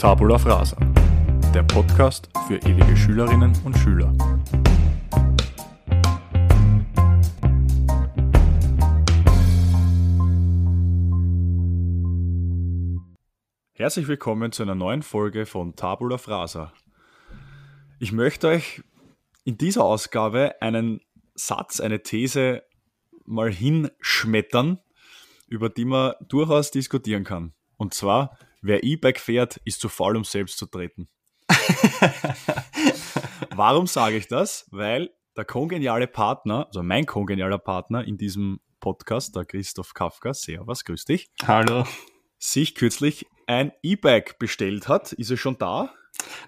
Tabula Frasa, der Podcast für ewige Schülerinnen und Schüler. Herzlich willkommen zu einer neuen Folge von Tabula Frasa. Ich möchte euch in dieser Ausgabe einen Satz, eine These mal hinschmettern, über die man durchaus diskutieren kann. Und zwar, wer E-Bike fährt, ist zu faul, um selbst zu treten. Warum sage ich das? Weil der kongeniale Partner, also mein kongenialer Partner in diesem Podcast, der Christoph Kafka, Servus, grüß dich. Hallo. Sich kürzlich ein E-Bike bestellt hat. Ist es schon da?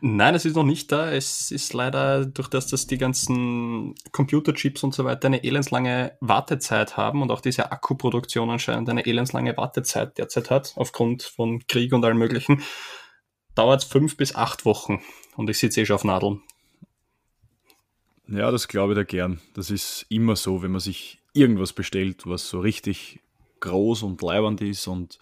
Nein, es ist noch nicht da. Es ist leider, durch das, dass die ganzen Computerchips und so weiter eine elendslange Wartezeit haben und auch diese Akkuproduktion anscheinend eine elendslange Wartezeit derzeit hat, aufgrund von Krieg und allem möglichen, dauert es fünf bis acht Wochen. Und ich sitze eh schon auf Nadeln. Ja, das glaube ich da gern. Das ist immer so, wenn man sich irgendwas bestellt, was so richtig groß und leibend ist und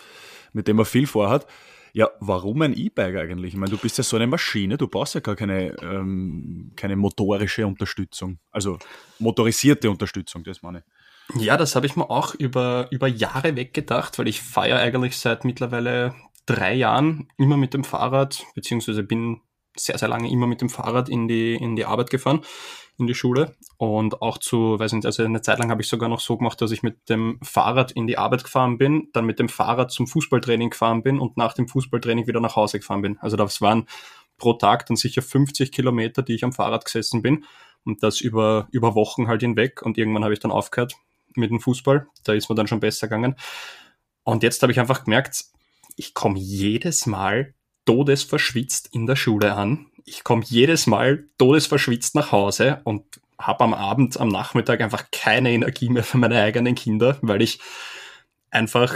mit dem man viel vorhat. Ja, warum ein E-Bike eigentlich? Ich meine, du bist ja so eine Maschine, du brauchst ja gar keine, ähm, keine motorische Unterstützung. Also motorisierte Unterstützung, das meine ich. Ja, das habe ich mir auch über, über Jahre weggedacht, weil ich fahre eigentlich seit mittlerweile drei Jahren immer mit dem Fahrrad, beziehungsweise bin sehr, sehr lange immer mit dem Fahrrad in die, in die Arbeit gefahren in die Schule. Und auch zu, weiß nicht, also eine Zeit lang habe ich sogar noch so gemacht, dass ich mit dem Fahrrad in die Arbeit gefahren bin, dann mit dem Fahrrad zum Fußballtraining gefahren bin und nach dem Fußballtraining wieder nach Hause gefahren bin. Also das waren pro Tag dann sicher 50 Kilometer, die ich am Fahrrad gesessen bin. Und das über, über Wochen halt hinweg. Und irgendwann habe ich dann aufgehört mit dem Fußball, da ist mir dann schon besser gegangen. Und jetzt habe ich einfach gemerkt, ich komme jedes Mal todesverschwitzt in der Schule an ich komme jedes Mal todesverschwitzt nach Hause und habe am Abend, am Nachmittag einfach keine Energie mehr für meine eigenen Kinder, weil ich einfach,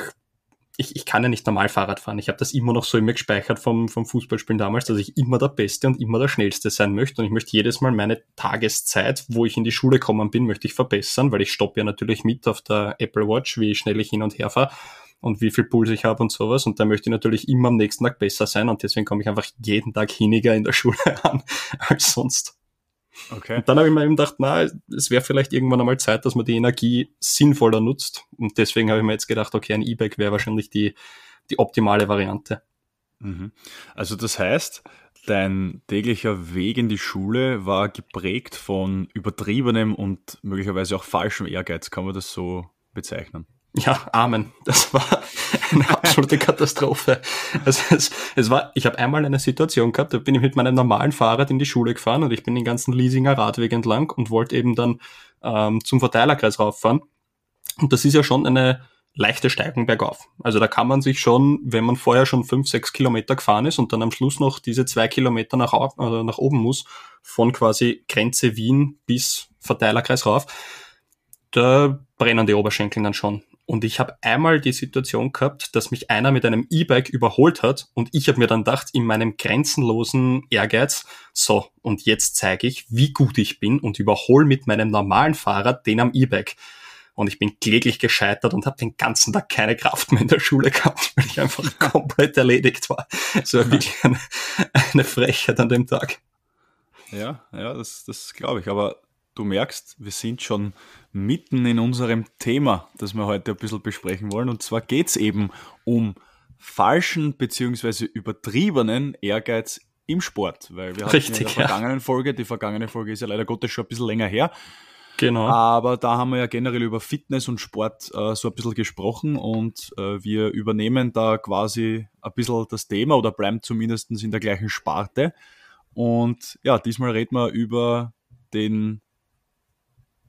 ich, ich kann ja nicht normal Fahrrad fahren. Ich habe das immer noch so in mir gespeichert vom, vom Fußballspielen damals, dass ich immer der Beste und immer der Schnellste sein möchte. Und ich möchte jedes Mal meine Tageszeit, wo ich in die Schule gekommen bin, möchte ich verbessern, weil ich stoppe ja natürlich mit auf der Apple Watch, wie schnell ich hin und her fahre und wie viel Puls ich habe und sowas. Und da möchte ich natürlich immer am nächsten Tag besser sein und deswegen komme ich einfach jeden Tag hiniger in der Schule an als sonst. Okay. Und dann habe ich mir eben gedacht, na, es wäre vielleicht irgendwann einmal Zeit, dass man die Energie sinnvoller nutzt. Und deswegen habe ich mir jetzt gedacht, okay, ein E-Bike wäre wahrscheinlich die, die optimale Variante. Mhm. Also das heißt, dein täglicher Weg in die Schule war geprägt von übertriebenem und möglicherweise auch falschem Ehrgeiz. Kann man das so bezeichnen? Ja, Amen. Das war eine absolute Katastrophe. Also es, es war, ich habe einmal eine Situation gehabt, da bin ich mit meinem normalen Fahrrad in die Schule gefahren und ich bin den ganzen Leasinger Radweg entlang und wollte eben dann ähm, zum Verteilerkreis rauffahren. Und das ist ja schon eine leichte Steigung bergauf. Also da kann man sich schon, wenn man vorher schon fünf, sechs Kilometer gefahren ist und dann am Schluss noch diese zwei Kilometer nach, äh, nach oben muss, von quasi Grenze Wien bis Verteilerkreis rauf, da brennen die Oberschenkel dann schon. Und ich habe einmal die Situation gehabt, dass mich einer mit einem E-Bike überholt hat und ich habe mir dann gedacht, in meinem grenzenlosen Ehrgeiz, so, und jetzt zeige ich, wie gut ich bin und überhole mit meinem normalen Fahrrad den am E-Bike. Und ich bin kläglich gescheitert und habe den ganzen Tag keine Kraft mehr in der Schule gehabt, weil ich einfach komplett erledigt war. So war wirklich eine, eine Frechheit an dem Tag. Ja, ja, das, das glaube ich. Aber du merkst, wir sind schon mitten in unserem Thema, das wir heute ein bisschen besprechen wollen. Und zwar geht es eben um falschen bzw. übertriebenen Ehrgeiz im Sport. Weil wir hatten Richtig, in der vergangenen ja. Folge, die vergangene Folge ist ja leider Gottes schon ein bisschen länger her. Genau. Aber da haben wir ja generell über Fitness und Sport äh, so ein bisschen gesprochen und äh, wir übernehmen da quasi ein bisschen das Thema oder bleiben zumindest in der gleichen Sparte. Und ja, diesmal reden wir über den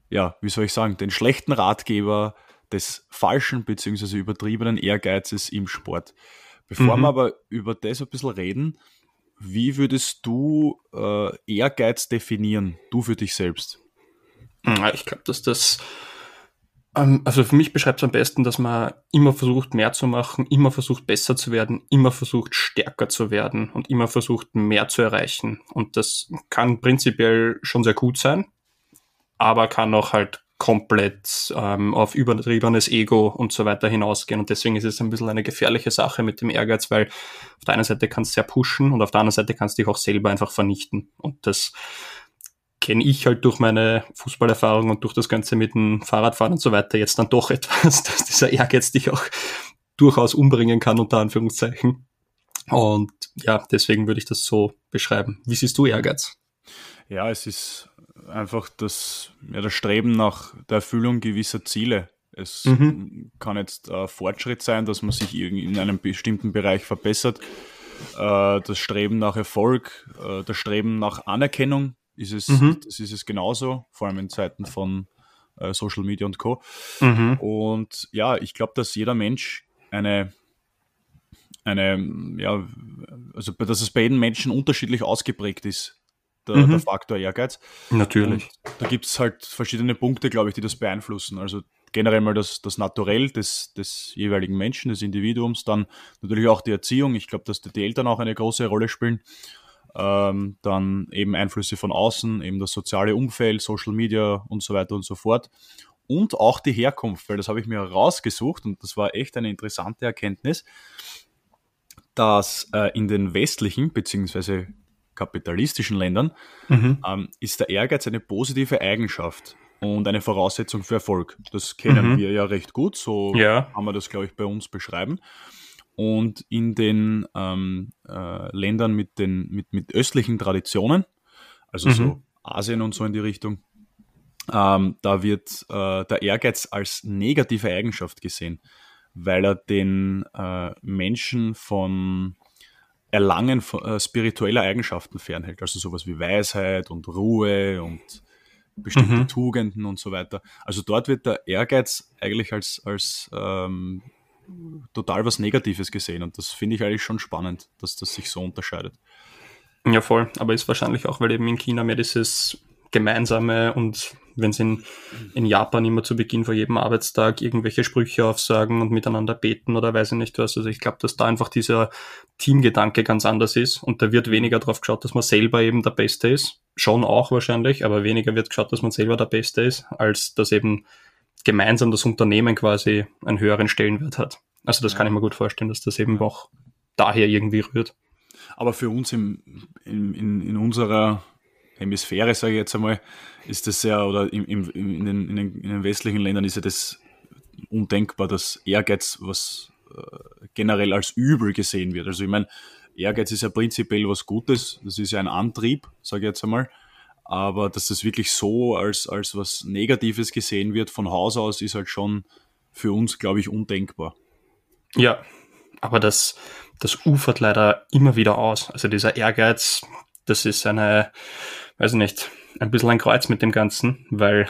ja, wie soll ich sagen, den schlechten Ratgeber des falschen bzw. übertriebenen Ehrgeizes im Sport. Bevor mhm. wir aber über das ein bisschen reden, wie würdest du äh, Ehrgeiz definieren, du für dich selbst? Ich glaube, dass das, ähm, also für mich beschreibt es am besten, dass man immer versucht, mehr zu machen, immer versucht, besser zu werden, immer versucht, stärker zu werden und immer versucht, mehr zu erreichen. Und das kann prinzipiell schon sehr gut sein, aber kann auch halt komplett ähm, auf übertriebenes Ego und so weiter hinausgehen. Und deswegen ist es ein bisschen eine gefährliche Sache mit dem Ehrgeiz, weil auf der einen Seite kannst du sehr pushen und auf der anderen Seite kannst du dich auch selber einfach vernichten. Und das kenne ich halt durch meine Fußballerfahrung und durch das Ganze mit dem Fahrradfahren und so weiter jetzt dann doch etwas, dass dieser Ehrgeiz dich auch durchaus umbringen kann, unter Anführungszeichen. Und ja, deswegen würde ich das so beschreiben. Wie siehst du Ehrgeiz? Ja, es ist einfach das, ja, das Streben nach der Erfüllung gewisser Ziele. Es mhm. kann jetzt äh, Fortschritt sein, dass man sich in einem bestimmten Bereich verbessert. Äh, das Streben nach Erfolg, äh, das Streben nach Anerkennung ist es, mhm. das ist es genauso, vor allem in Zeiten von äh, Social Media und Co. Mhm. Und ja, ich glaube, dass jeder Mensch eine eine, ja, also dass es bei jedem Menschen unterschiedlich ausgeprägt ist, der, mhm. der Faktor Ehrgeiz. Natürlich. Und da gibt es halt verschiedene Punkte, glaube ich, die das beeinflussen. Also generell mal das, das Naturell des, des jeweiligen Menschen, des Individuums, dann natürlich auch die Erziehung. Ich glaube, dass die Eltern auch eine große Rolle spielen. Ähm, dann eben Einflüsse von außen, eben das soziale Umfeld, Social Media und so weiter und so fort. Und auch die Herkunft, weil das habe ich mir rausgesucht und das war echt eine interessante Erkenntnis, dass äh, in den westlichen beziehungsweise kapitalistischen Ländern, mhm. ähm, ist der Ehrgeiz eine positive Eigenschaft und eine Voraussetzung für Erfolg. Das kennen mhm. wir ja recht gut, so ja. kann man das, glaube ich, bei uns beschreiben. Und in den ähm, äh, Ländern mit, den, mit, mit östlichen Traditionen, also mhm. so Asien und so in die Richtung, ähm, da wird äh, der Ehrgeiz als negative Eigenschaft gesehen, weil er den äh, Menschen von Erlangen äh, spiritueller Eigenschaften fernhält, also sowas wie Weisheit und Ruhe und bestimmte mhm. Tugenden und so weiter. Also dort wird der Ehrgeiz eigentlich als, als ähm, total was Negatives gesehen und das finde ich eigentlich schon spannend, dass das sich so unterscheidet. Ja, voll. Aber ist wahrscheinlich auch, weil eben in China mehr dieses gemeinsame und wenn sie in, in Japan immer zu Beginn vor jedem Arbeitstag irgendwelche Sprüche aufsagen und miteinander beten oder weiß ich nicht was. Also ich glaube, dass da einfach dieser Teamgedanke ganz anders ist und da wird weniger drauf geschaut, dass man selber eben der Beste ist. Schon auch wahrscheinlich, aber weniger wird geschaut, dass man selber der Beste ist, als dass eben gemeinsam das Unternehmen quasi einen höheren Stellenwert hat. Also das ja. kann ich mir gut vorstellen, dass das eben auch daher irgendwie rührt. Aber für uns im, in, in, in unserer Hemisphäre, sage ich jetzt einmal, ist das ja, oder im, im, in, den, in, den, in, den, westlichen Ländern ist ja das undenkbar, dass Ehrgeiz was äh, generell als übel gesehen wird. Also ich meine, Ehrgeiz ist ja prinzipiell was Gutes, das ist ja ein Antrieb, sage ich jetzt einmal. Aber dass das wirklich so als, als was Negatives gesehen wird von Haus aus, ist halt schon für uns, glaube ich, undenkbar. Ja, aber das, das ufert leider immer wieder aus. Also dieser Ehrgeiz, das ist eine, weiß ich nicht, ein bisschen ein Kreuz mit dem Ganzen, weil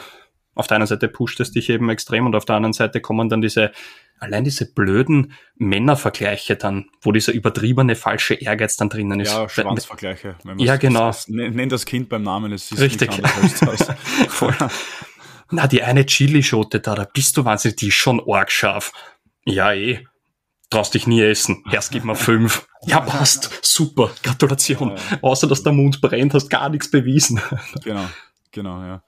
auf der einen Seite pusht es dich eben extrem und auf der anderen Seite kommen dann diese, allein diese blöden Männervergleiche dann, wo dieser übertriebene falsche Ehrgeiz dann drinnen ist. Ja, Schwanzvergleiche. Ja, genau. Das, nenn das Kind beim Namen, es ist Richtig. Voll. Na, die eine Chilischote da, da bist du wahnsinnig, die ist schon arg scharf. Ja, eh traust dich nie essen. Erst gib mal fünf. Ja, passt. Super. Gratulation. Ja. Außer, dass der Mund brennt, hast gar nichts bewiesen. Genau, genau, ja.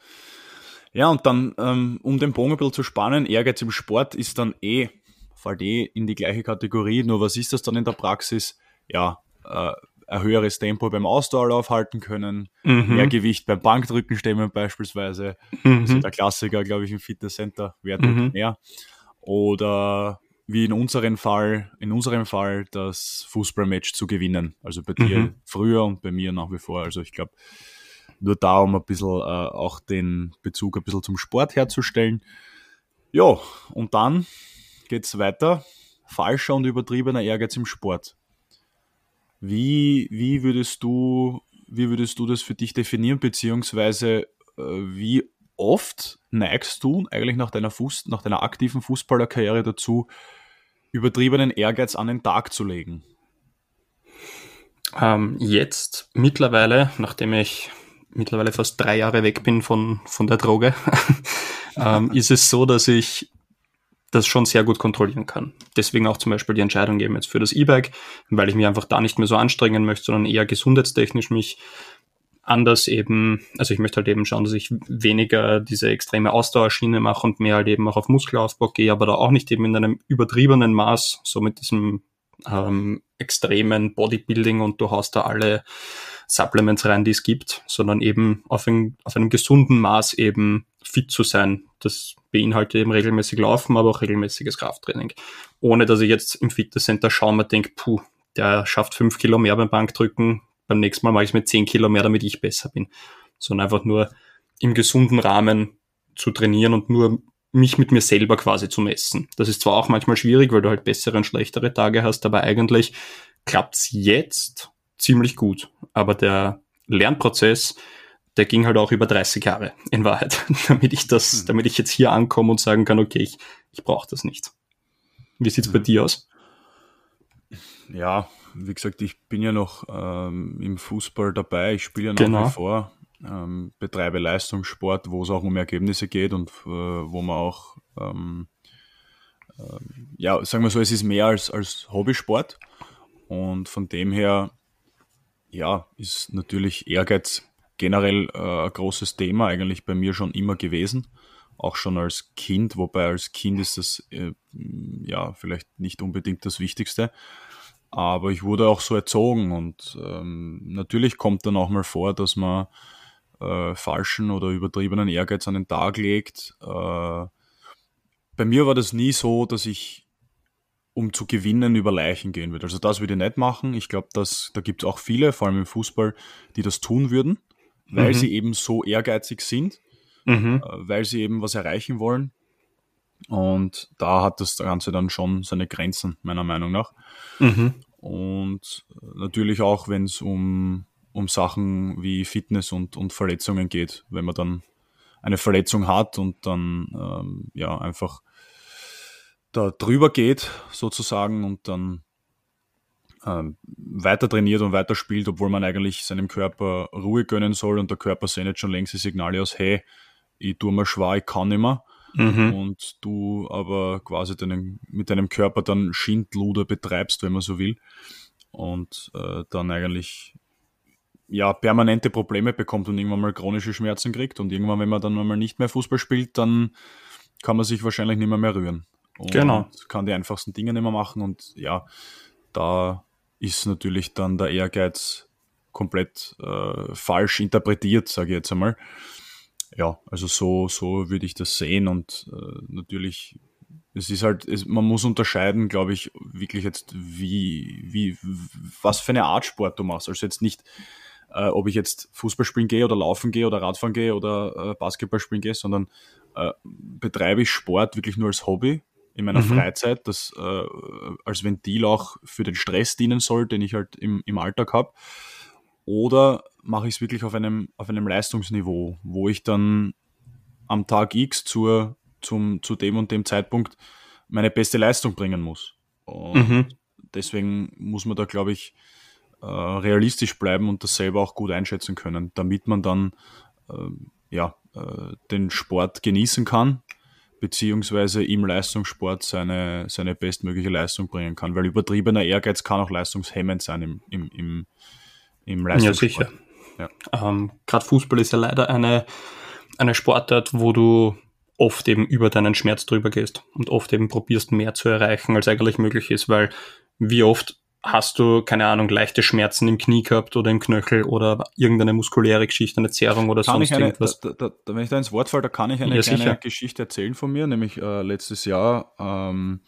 Ja, und dann, ähm, um den Bogen ein bisschen zu spannen, Ehrgeiz im Sport ist dann eh, fällt eh in die gleiche Kategorie. Nur was ist das dann in der Praxis? Ja, äh, ein höheres Tempo beim Ausdauerlauf halten können, mhm. mehr Gewicht beim Bankdrücken stemmen beispielsweise. Mhm. Das ist der Klassiker, glaube ich, im Fitnesscenter. Wer drückt mhm. mehr? Oder wie in unserem Fall, in unserem Fall das Fußballmatch zu gewinnen. Also bei dir mhm. früher und bei mir nach wie vor. Also ich glaube, nur da, um ein bisschen äh, auch den Bezug ein bisschen zum Sport herzustellen. Ja, und dann geht es weiter. Falscher und übertriebener Ehrgeiz im Sport. Wie, wie, würdest du, wie würdest du das für dich definieren, beziehungsweise äh, wie oft neigst du eigentlich nach deiner, Fuß, nach deiner aktiven Fußballerkarriere dazu, übertriebenen Ehrgeiz an den Tag zu legen? Ähm, jetzt mittlerweile, nachdem ich mittlerweile fast drei Jahre weg bin von, von der Droge, ähm, ist es so, dass ich das schon sehr gut kontrollieren kann. Deswegen auch zum Beispiel die Entscheidung eben jetzt für das E-Bike, weil ich mich einfach da nicht mehr so anstrengen möchte, sondern eher gesundheitstechnisch mich anders eben, also ich möchte halt eben schauen, dass ich weniger diese extreme Ausdauerschiene mache und mehr halt eben auch auf Muskelaufbau gehe, aber da auch nicht eben in einem übertriebenen Maß, so mit diesem ähm, extremen Bodybuilding und du haust da alle Supplements rein, die es gibt, sondern eben auf, ein, auf einem gesunden Maß eben fit zu sein. Das beinhaltet eben regelmäßig Laufen, aber auch regelmäßiges Krafttraining. Ohne dass ich jetzt im Fitnesscenter schaue und denke, puh, der schafft fünf Kilo mehr beim Bankdrücken, beim nächsten Mal mache ich es mit zehn Kilo mehr, damit ich besser bin. Sondern einfach nur im gesunden Rahmen zu trainieren und nur mich mit mir selber quasi zu messen. Das ist zwar auch manchmal schwierig, weil du halt bessere und schlechtere Tage hast, aber eigentlich klappt's jetzt ziemlich gut. Aber der Lernprozess, der ging halt auch über 30 Jahre in Wahrheit, damit ich das, hm. damit ich jetzt hier ankomme und sagen kann, okay, ich, ich brauche das nicht. Wie sieht's bei hm. dir aus? Ja, wie gesagt, ich bin ja noch ähm, im Fußball dabei, ich spiele ja nach genau. wie vor, ähm, betreibe Leistungssport, wo es auch um Ergebnisse geht und äh, wo man auch, ähm, äh, ja, sagen wir so, es ist mehr als, als Hobbysport und von dem her, ja, ist natürlich Ehrgeiz generell äh, ein großes Thema, eigentlich bei mir schon immer gewesen auch schon als Kind, wobei als Kind ist das äh, ja vielleicht nicht unbedingt das Wichtigste. Aber ich wurde auch so erzogen und ähm, natürlich kommt dann auch mal vor, dass man äh, falschen oder übertriebenen Ehrgeiz an den Tag legt. Äh, bei mir war das nie so, dass ich um zu gewinnen über Leichen gehen würde. Also das würde ich nicht machen. Ich glaube, dass da gibt es auch viele, vor allem im Fußball, die das tun würden, weil mhm. sie eben so ehrgeizig sind, mhm. äh, weil sie eben was erreichen wollen. Und da hat das Ganze dann schon seine Grenzen, meiner Meinung nach. Mhm. Und natürlich auch, wenn es um, um Sachen wie Fitness und, und Verletzungen geht, wenn man dann eine Verletzung hat und dann ähm, ja einfach da drüber geht, sozusagen, und dann ähm, weiter trainiert und weiter spielt, obwohl man eigentlich seinem Körper Ruhe gönnen soll und der Körper sendet schon längst die Signale aus, hey, ich tue mir schwer, ich kann nicht mehr mhm. und du aber quasi deinen, mit deinem Körper dann Schindluder betreibst, wenn man so will, und äh, dann eigentlich ja, permanente Probleme bekommt und irgendwann mal chronische Schmerzen kriegt und irgendwann, wenn man dann mal nicht mehr Fußball spielt, dann kann man sich wahrscheinlich nicht mehr, mehr rühren. Und genau. kann die einfachsten Dinge nicht mehr machen und ja, da ist natürlich dann der Ehrgeiz komplett äh, falsch interpretiert, sage ich jetzt einmal ja, also so, so würde ich das sehen und äh, natürlich, es ist halt, es, man muss unterscheiden, glaube ich, wirklich jetzt, wie, wie, was für eine Art Sport du machst. Also jetzt nicht, äh, ob ich jetzt Fußball spielen gehe oder laufen gehe oder Radfahren gehe oder äh, Basketball spielen gehe, sondern äh, betreibe ich Sport wirklich nur als Hobby in meiner mhm. Freizeit, das äh, als Ventil auch für den Stress dienen soll, den ich halt im, im Alltag habe. Oder mache ich es wirklich auf einem, auf einem Leistungsniveau, wo ich dann am Tag X zur, zum, zu dem und dem Zeitpunkt meine beste Leistung bringen muss. Und mhm. deswegen muss man da, glaube ich, äh, realistisch bleiben und das selber auch gut einschätzen können, damit man dann äh, ja, äh, den Sport genießen kann, beziehungsweise im Leistungssport seine, seine bestmögliche Leistung bringen kann. Weil übertriebener Ehrgeiz kann auch leistungshemmend sein im, im, im, im Leistungssport. Ja, sicher. Ja. Ähm, Gerade Fußball ist ja leider eine, eine Sportart, wo du oft eben über deinen Schmerz drüber gehst und oft eben probierst mehr zu erreichen, als eigentlich möglich ist, weil wie oft hast du, keine Ahnung, leichte Schmerzen im Knie gehabt oder im Knöchel oder irgendeine muskuläre Geschichte, eine Zerrung oder kann sonst eine, irgendwas. Da, da, da, wenn ich da ins Wort falle, da kann ich eine ja, kleine sicher. Geschichte erzählen von mir, nämlich äh, letztes Jahr ähm,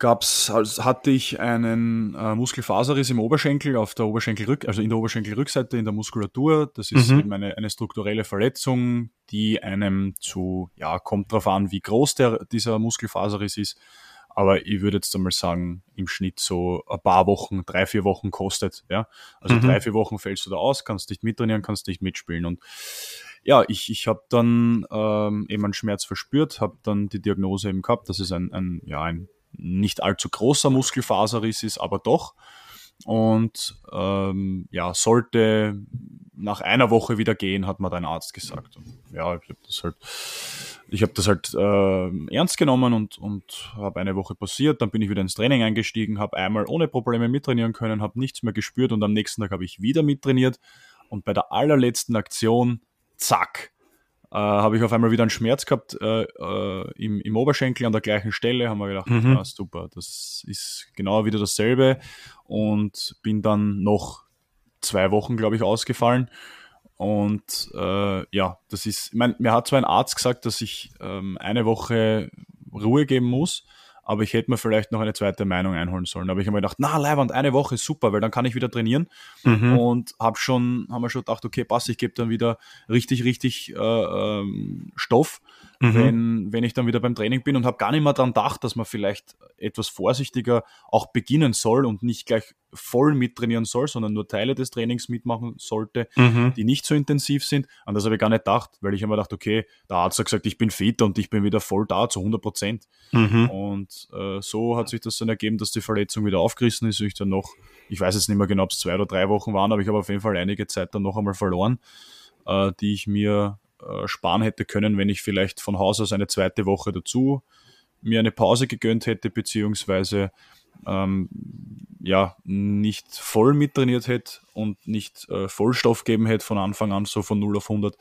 gab's, also hatte ich einen äh, Muskelfaserriss im Oberschenkel auf der Oberschenkelrück, also in der Oberschenkelrückseite in der Muskulatur. Das ist mhm. eben eine, eine strukturelle Verletzung, die einem zu, ja, kommt drauf an, wie groß der, dieser Muskelfaserriss ist. Aber ich würde jetzt einmal sagen, im Schnitt so ein paar Wochen, drei, vier Wochen kostet. Ja? Also mhm. drei, vier Wochen fällst du da aus, kannst nicht mittrainieren, kannst nicht mitspielen. Und ja, ich, ich habe dann ähm, eben einen Schmerz verspürt, habe dann die Diagnose eben gehabt, dass es ein, ein, ja, ein nicht allzu großer Muskelfaserriss ist, aber doch. Und ähm, ja, sollte nach einer Woche wieder gehen, hat mir dein Arzt gesagt. Und ja, ich habe das halt, ich habe das halt äh, ernst genommen und, und habe eine Woche passiert. Dann bin ich wieder ins Training eingestiegen, habe einmal ohne Probleme mittrainieren können, habe nichts mehr gespürt und am nächsten Tag habe ich wieder mittrainiert. Und bei der allerletzten Aktion, zack, äh, habe ich auf einmal wieder einen Schmerz gehabt äh, äh, im, im Oberschenkel an der gleichen Stelle. Haben wir gedacht, mhm. ja, super, das ist genau wieder dasselbe. Und bin dann noch zwei Wochen, glaube ich, ausgefallen. Und äh, ja, das ist, ich meine, mir hat zwar ein Arzt gesagt, dass ich ähm, eine Woche Ruhe geben muss, aber ich hätte mir vielleicht noch eine zweite Meinung einholen sollen. Aber ich habe mir gedacht, na, Leiband, eine Woche ist super, weil dann kann ich wieder trainieren. Mhm. Und habe schon, haben wir schon gedacht, okay, passt, ich gebe dann wieder richtig, richtig äh, ähm, Stoff mhm. wenn, wenn ich dann wieder beim Training bin und habe gar nicht mehr daran gedacht, dass man vielleicht etwas vorsichtiger auch beginnen soll und nicht gleich voll mittrainieren soll, sondern nur Teile des Trainings mitmachen sollte, mhm. die nicht so intensiv sind. An das habe ich gar nicht gedacht, weil ich immer gedacht, okay, der Arzt hat gesagt, ich bin fit und ich bin wieder voll da zu 100 Prozent. Mhm. Und äh, so hat sich das dann ergeben, dass die Verletzung wieder aufgerissen ist. Ich dann noch, ich weiß jetzt nicht mehr genau, ob es zwei oder drei Wochen waren, aber ich habe auf jeden Fall einige Zeit dann noch einmal verloren, äh, die ich mir äh, sparen hätte können, wenn ich vielleicht von Haus aus eine zweite Woche dazu mir eine Pause gegönnt hätte, beziehungsweise ähm, ja, nicht voll mittrainiert hätte und nicht äh, Vollstoff geben hätte von Anfang an, so von 0 auf 100.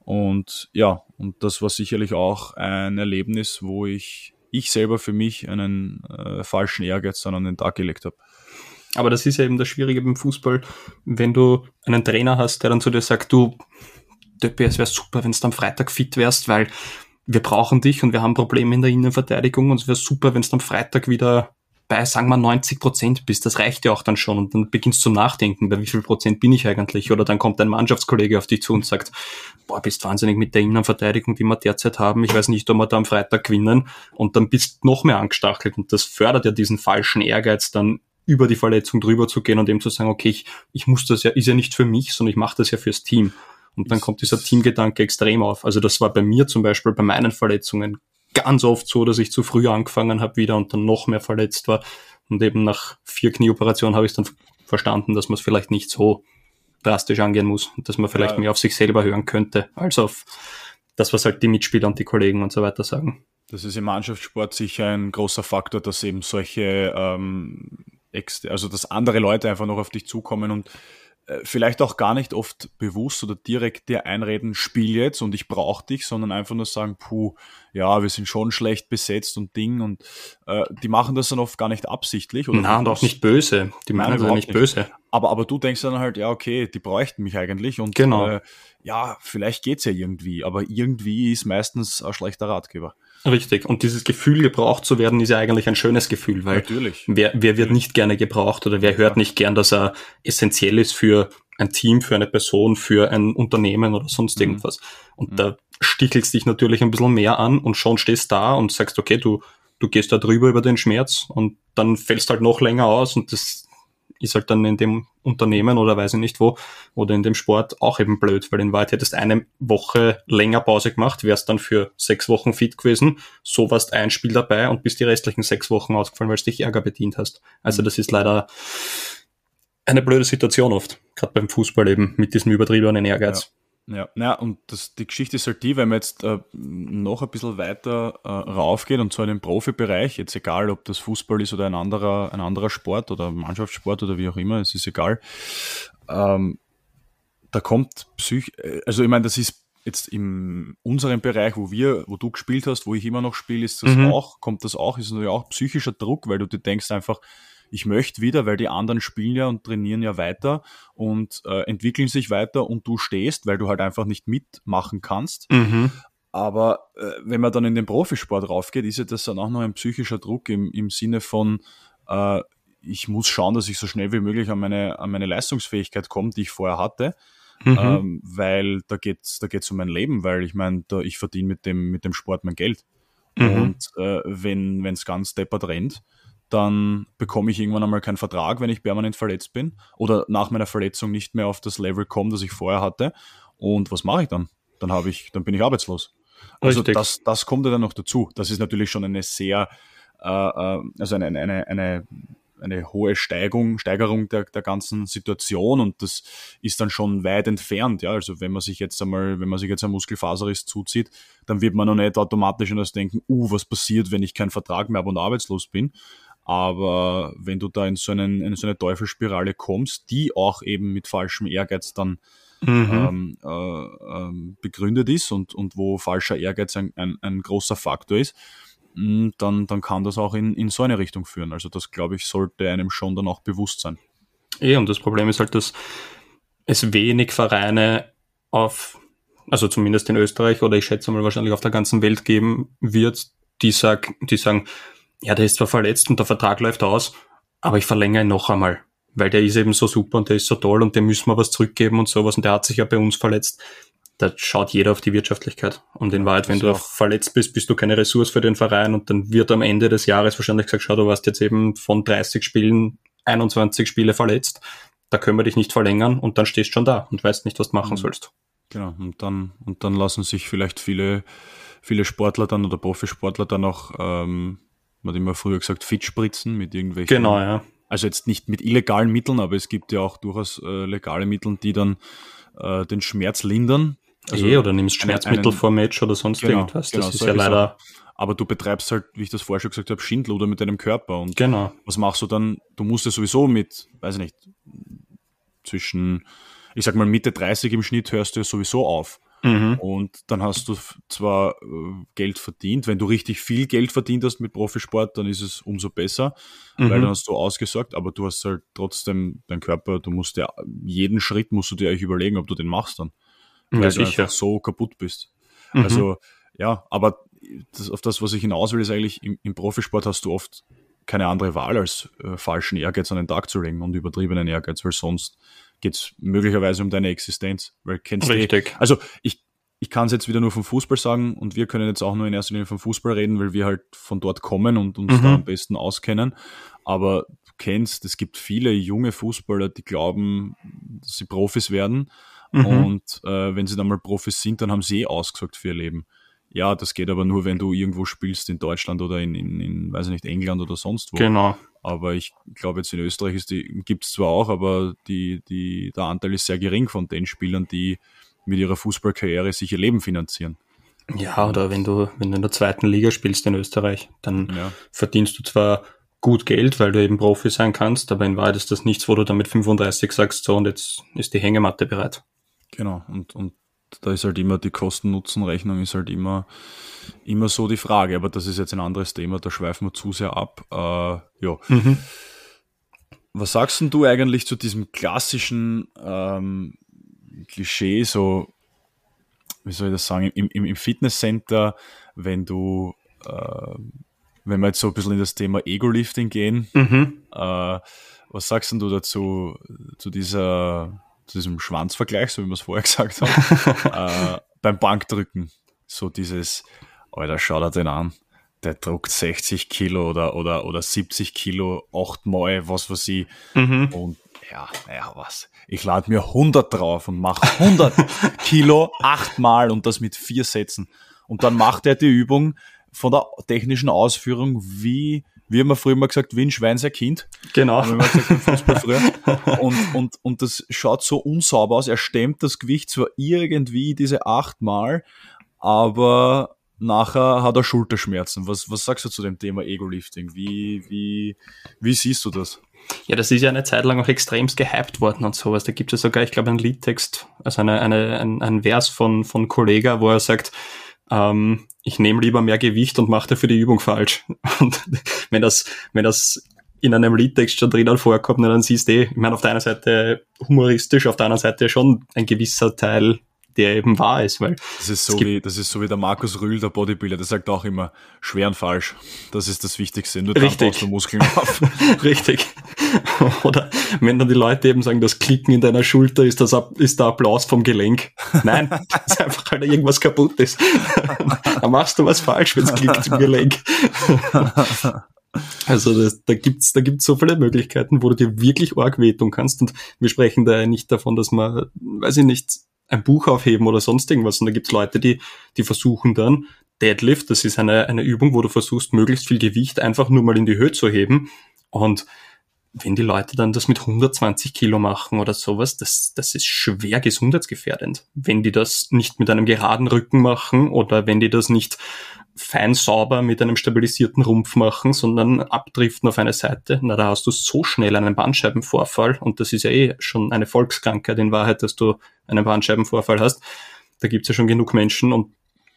Und ja, und das war sicherlich auch ein Erlebnis, wo ich, ich selber für mich einen äh, falschen Ehrgeiz dann an den Tag gelegt habe. Aber das ist ja eben das Schwierige beim Fußball, wenn du einen Trainer hast, der dann zu dir sagt, du, Döppi, es wäre super, wenn du am Freitag fit wärst, weil wir brauchen dich und wir haben Probleme in der Innenverteidigung und es wäre super, wenn du am Freitag wieder bei, sagen wir, 90 Prozent bist. Das reicht ja auch dann schon und dann beginnst du nachdenken, bei wie viel Prozent bin ich eigentlich? Oder dann kommt ein Mannschaftskollege auf dich zu und sagt, boah, bist wahnsinnig mit der Innenverteidigung, die wir derzeit haben. Ich weiß nicht, ob wir da am Freitag gewinnen. Und dann bist du noch mehr angestachelt und das fördert ja diesen falschen Ehrgeiz dann über die Verletzung drüber zu gehen und eben zu sagen, okay, ich, ich muss das ja, ist ja nicht für mich, sondern ich mache das ja fürs Team. Und dann kommt dieser Teamgedanke extrem auf. Also das war bei mir zum Beispiel bei meinen Verletzungen ganz oft so, dass ich zu früh angefangen habe wieder und dann noch mehr verletzt war. Und eben nach vier Knieoperationen habe ich dann verstanden, dass man es vielleicht nicht so drastisch angehen muss und dass man vielleicht ja. mehr auf sich selber hören könnte, als auf das, was halt die Mitspieler und die Kollegen und so weiter sagen. Das ist im Mannschaftssport sicher ein großer Faktor, dass eben solche, ähm, also dass andere Leute einfach noch auf dich zukommen und vielleicht auch gar nicht oft bewusst oder direkt dir einreden, spiel jetzt und ich brauche dich, sondern einfach nur sagen, puh, ja, wir sind schon schlecht besetzt und Ding und äh, die machen das dann oft gar nicht absichtlich. Oder Nein, und auch nicht böse. Die meinen das nicht böse. Aber, aber du denkst dann halt, ja, okay, die bräuchten mich eigentlich und genau. äh, ja, vielleicht geht's ja irgendwie, aber irgendwie ist meistens ein schlechter Ratgeber. Richtig. Und dieses Gefühl, gebraucht zu werden, ist ja eigentlich ein schönes Gefühl, weil Natürlich. Wer, wer wird nicht gerne gebraucht oder wer hört nicht gern, dass er essentiell ist für ein Team, für eine Person, für ein Unternehmen oder sonst mhm. irgendwas. Und mhm. da stichelst dich natürlich ein bisschen mehr an und schon stehst da und sagst, okay, du, du gehst da drüber über den Schmerz und dann fällst halt noch länger aus und das ist halt dann in dem Unternehmen oder weiß ich nicht wo oder in dem Sport auch eben blöd, weil in Wahrheit hättest eine Woche länger Pause gemacht, wärst dann für sechs Wochen fit gewesen, so warst ein Spiel dabei und bist die restlichen sechs Wochen ausgefallen, weil du dich Ärger bedient hast. Also das ist leider eine blöde Situation oft, gerade beim Fußball eben mit diesem übertriebenen Ehrgeiz. Ja. Ja, ja und das, die Geschichte ist halt die, wenn man jetzt äh, noch ein bisschen weiter äh, raufgeht und zwar in den Profibereich, jetzt egal, ob das Fußball ist oder ein anderer, ein anderer Sport oder Mannschaftssport oder wie auch immer, es ist egal. Ähm, da kommt Psych, äh, also ich meine, das ist jetzt in unserem Bereich, wo wir, wo du gespielt hast, wo ich immer noch spiele, ist das mhm. auch, kommt das auch, ist natürlich auch psychischer Druck, weil du dir denkst einfach, ich möchte wieder, weil die anderen spielen ja und trainieren ja weiter und äh, entwickeln sich weiter und du stehst, weil du halt einfach nicht mitmachen kannst. Mhm. Aber äh, wenn man dann in den Profisport raufgeht, ist ja das dann auch noch ein psychischer Druck im, im Sinne von, äh, ich muss schauen, dass ich so schnell wie möglich an meine, an meine Leistungsfähigkeit komme, die ich vorher hatte. Mhm. Ähm, weil da geht's, da geht's um mein Leben, weil ich meine, ich verdiene mit dem, mit dem Sport mein Geld. Mhm. Und äh, wenn es ganz deppert rennt, dann bekomme ich irgendwann einmal keinen Vertrag, wenn ich permanent verletzt bin oder nach meiner Verletzung nicht mehr auf das Level komme, das ich vorher hatte. Und was mache ich dann? Dann habe ich, dann bin ich arbeitslos. Also das, das kommt ja dann noch dazu. Das ist natürlich schon eine sehr, äh, äh, also eine, eine, eine, eine hohe Steigung, Steigerung der, der ganzen Situation und das ist dann schon weit entfernt. Ja, also wenn man sich jetzt einmal, wenn man sich jetzt ein Muskelfaserriss zuzieht, dann wird man noch nicht automatisch an das denken, uh, was passiert, wenn ich keinen Vertrag mehr habe und arbeitslos bin. Aber wenn du da in so, einen, in so eine Teufelsspirale kommst, die auch eben mit falschem Ehrgeiz dann mhm. ähm, äh, ähm, begründet ist und, und wo falscher Ehrgeiz ein, ein, ein großer Faktor ist, mm, dann, dann kann das auch in, in so eine Richtung führen. Also das, glaube ich, sollte einem schon dann auch bewusst sein. Eh, und das Problem ist halt, dass es wenig Vereine auf, also zumindest in Österreich oder ich schätze mal wahrscheinlich auf der ganzen Welt geben wird, die, sag, die sagen, ja, der ist zwar verletzt und der Vertrag läuft aus, aber ich verlängere ihn noch einmal weil der ist eben so super und der ist so toll und dem müssen wir was zurückgeben und sowas und der hat sich ja bei uns verletzt. Da schaut jeder auf die Wirtschaftlichkeit. Und in Wahrheit, wenn du verletzt bist, bist du keine Ressource für den Verein und dann wird am Ende des Jahres wahrscheinlich gesagt, schau, du warst jetzt eben von 30 Spielen 21 Spiele verletzt. Da können wir dich nicht verlängern und dann stehst du schon da und weißt nicht, was du machen mhm. sollst. Genau. Und dann, und dann lassen sich vielleicht viele, viele Sportler dann oder Profisportler dann auch, ähm, man hat immer früher gesagt, fit spritzen mit irgendwelchen genau, ja also jetzt nicht mit illegalen Mitteln, aber es gibt ja auch durchaus äh, legale Mittel, die dann äh, den Schmerz lindern. Also eh, oder nimmst Schmerzmittel einen, vor Match oder sonst genau, irgendwas. Das genau, ist ja leider. Aber du betreibst halt, wie ich das vorher schon gesagt habe, Schindluder mit deinem Körper. Und genau. was machst du dann? Du musst ja sowieso mit, weiß ich nicht, zwischen, ich sag mal Mitte 30 im Schnitt hörst du ja sowieso auf. Mhm. Und dann hast du zwar äh, Geld verdient, wenn du richtig viel Geld verdient hast mit Profisport, dann ist es umso besser, mhm. weil dann hast du ausgesorgt, aber du hast halt trotzdem dein Körper, du musst ja jeden Schritt musst du dir eigentlich überlegen, ob du den machst dann. Weil ja, du einfach so kaputt bist. Mhm. Also, ja, aber das, auf das, was ich hinaus will, ist eigentlich, im, im Profisport hast du oft keine andere Wahl, als äh, falschen Ehrgeiz an den Tag zu legen und übertriebenen Ehrgeiz, weil sonst geht es möglicherweise um deine Existenz. Weil kennst Richtig. Du, also ich, ich kann es jetzt wieder nur vom Fußball sagen und wir können jetzt auch nur in erster Linie vom Fußball reden, weil wir halt von dort kommen und uns mhm. da am besten auskennen. Aber du kennst, es gibt viele junge Fußballer, die glauben, dass sie Profis werden. Mhm. Und äh, wenn sie dann mal Profis sind, dann haben sie eh ausgesagt für ihr Leben. Ja, das geht aber nur, wenn du irgendwo spielst in Deutschland oder in, in, in weiß ich nicht, England oder sonst wo. Genau. Aber ich glaube, jetzt in Österreich ist die, gibt es zwar auch, aber die, die, der Anteil ist sehr gering von den Spielern, die mit ihrer Fußballkarriere sich ihr Leben finanzieren. Ja, oder wenn du, wenn du in der zweiten Liga spielst in Österreich, dann ja. verdienst du zwar gut Geld, weil du eben Profi sein kannst, aber in Wahrheit ist das nichts, wo du dann mit 35 sagst, so und jetzt ist die Hängematte bereit. Genau, und, und da ist halt immer die Kosten-Nutzen-Rechnung ist halt immer, immer so die Frage, aber das ist jetzt ein anderes Thema, da schweifen wir zu sehr ab. Äh, ja. Mhm. Was sagst denn du eigentlich zu diesem klassischen ähm, Klischee, so, wie soll ich das sagen, im, im, im Fitnesscenter, wenn du, äh, wenn wir jetzt so ein bisschen in das Thema Ego-Lifting gehen, mhm. äh, was sagst denn du dazu, zu dieser zu diesem Schwanzvergleich, so wie wir es vorher gesagt haben, äh, beim Bankdrücken. So dieses, Alter, schau dir den an. Der druckt 60 Kilo oder, oder, oder 70 Kilo, achtmal, was weiß ich. Mhm. Und ja, naja, was. Ich lade mir 100 drauf und mache 100 Kilo achtmal und das mit vier Sätzen. Und dann macht er die Übung von der technischen Ausführung wie wie haben wir früher mal gesagt, wie ein Schwein sein Kind. Genau. Wir gesagt, im Fußball früher. Und, und, und das schaut so unsauber aus. Er stemmt das Gewicht zwar irgendwie diese achtmal, aber nachher hat er Schulterschmerzen. Was, was sagst du zu dem Thema Ego-Lifting? Wie, wie, wie siehst du das? Ja, das ist ja eine Zeit lang auch extremst gehypt worden und sowas. Da gibt es ja sogar, ich glaube, einen Liedtext, also eine, eine, ein, ein Vers von, von Kollega, wo er sagt, ähm, ich nehme lieber mehr Gewicht und mache dafür die Übung falsch. Und wenn das, wenn das in einem Liedtext schon drinnen vorkommt, dann siehst du eh, ich meine, auf der einen Seite humoristisch, auf der anderen Seite schon ein gewisser Teil der eben wahr ist. Weil das ist so wie, das ist so wie der Markus Rühl, der Bodybuilder, der sagt auch immer, schwer und falsch. Das ist das Wichtigste. Nur dann baust du Muskeln auf. Richtig. Oder wenn dann die Leute eben sagen, das Klicken in deiner Schulter ist, das, ist der Applaus vom Gelenk. Nein, das ist einfach, weil da irgendwas kaputt ist. dann machst du was falsch, wenn es klickt im Gelenk. Also das, da gibt's da gibt's so viele Möglichkeiten, wo du dir wirklich arg wehtun kannst. Und wir sprechen da ja nicht davon, dass man, weiß ich nicht, ein Buch aufheben oder sonst irgendwas. Und da gibt's Leute, die, die versuchen dann Deadlift, das ist eine, eine Übung, wo du versuchst, möglichst viel Gewicht einfach nur mal in die Höhe zu heben. Und wenn die Leute dann das mit 120 Kilo machen oder sowas, das, das ist schwer gesundheitsgefährdend. Wenn die das nicht mit einem geraden Rücken machen oder wenn die das nicht fein sauber mit einem stabilisierten Rumpf machen, sondern abdriften auf eine Seite. Na, da hast du so schnell einen Bandscheibenvorfall und das ist ja eh schon eine Volkskrankheit in Wahrheit, dass du einen Bandscheibenvorfall hast. Da gibt's ja schon genug Menschen und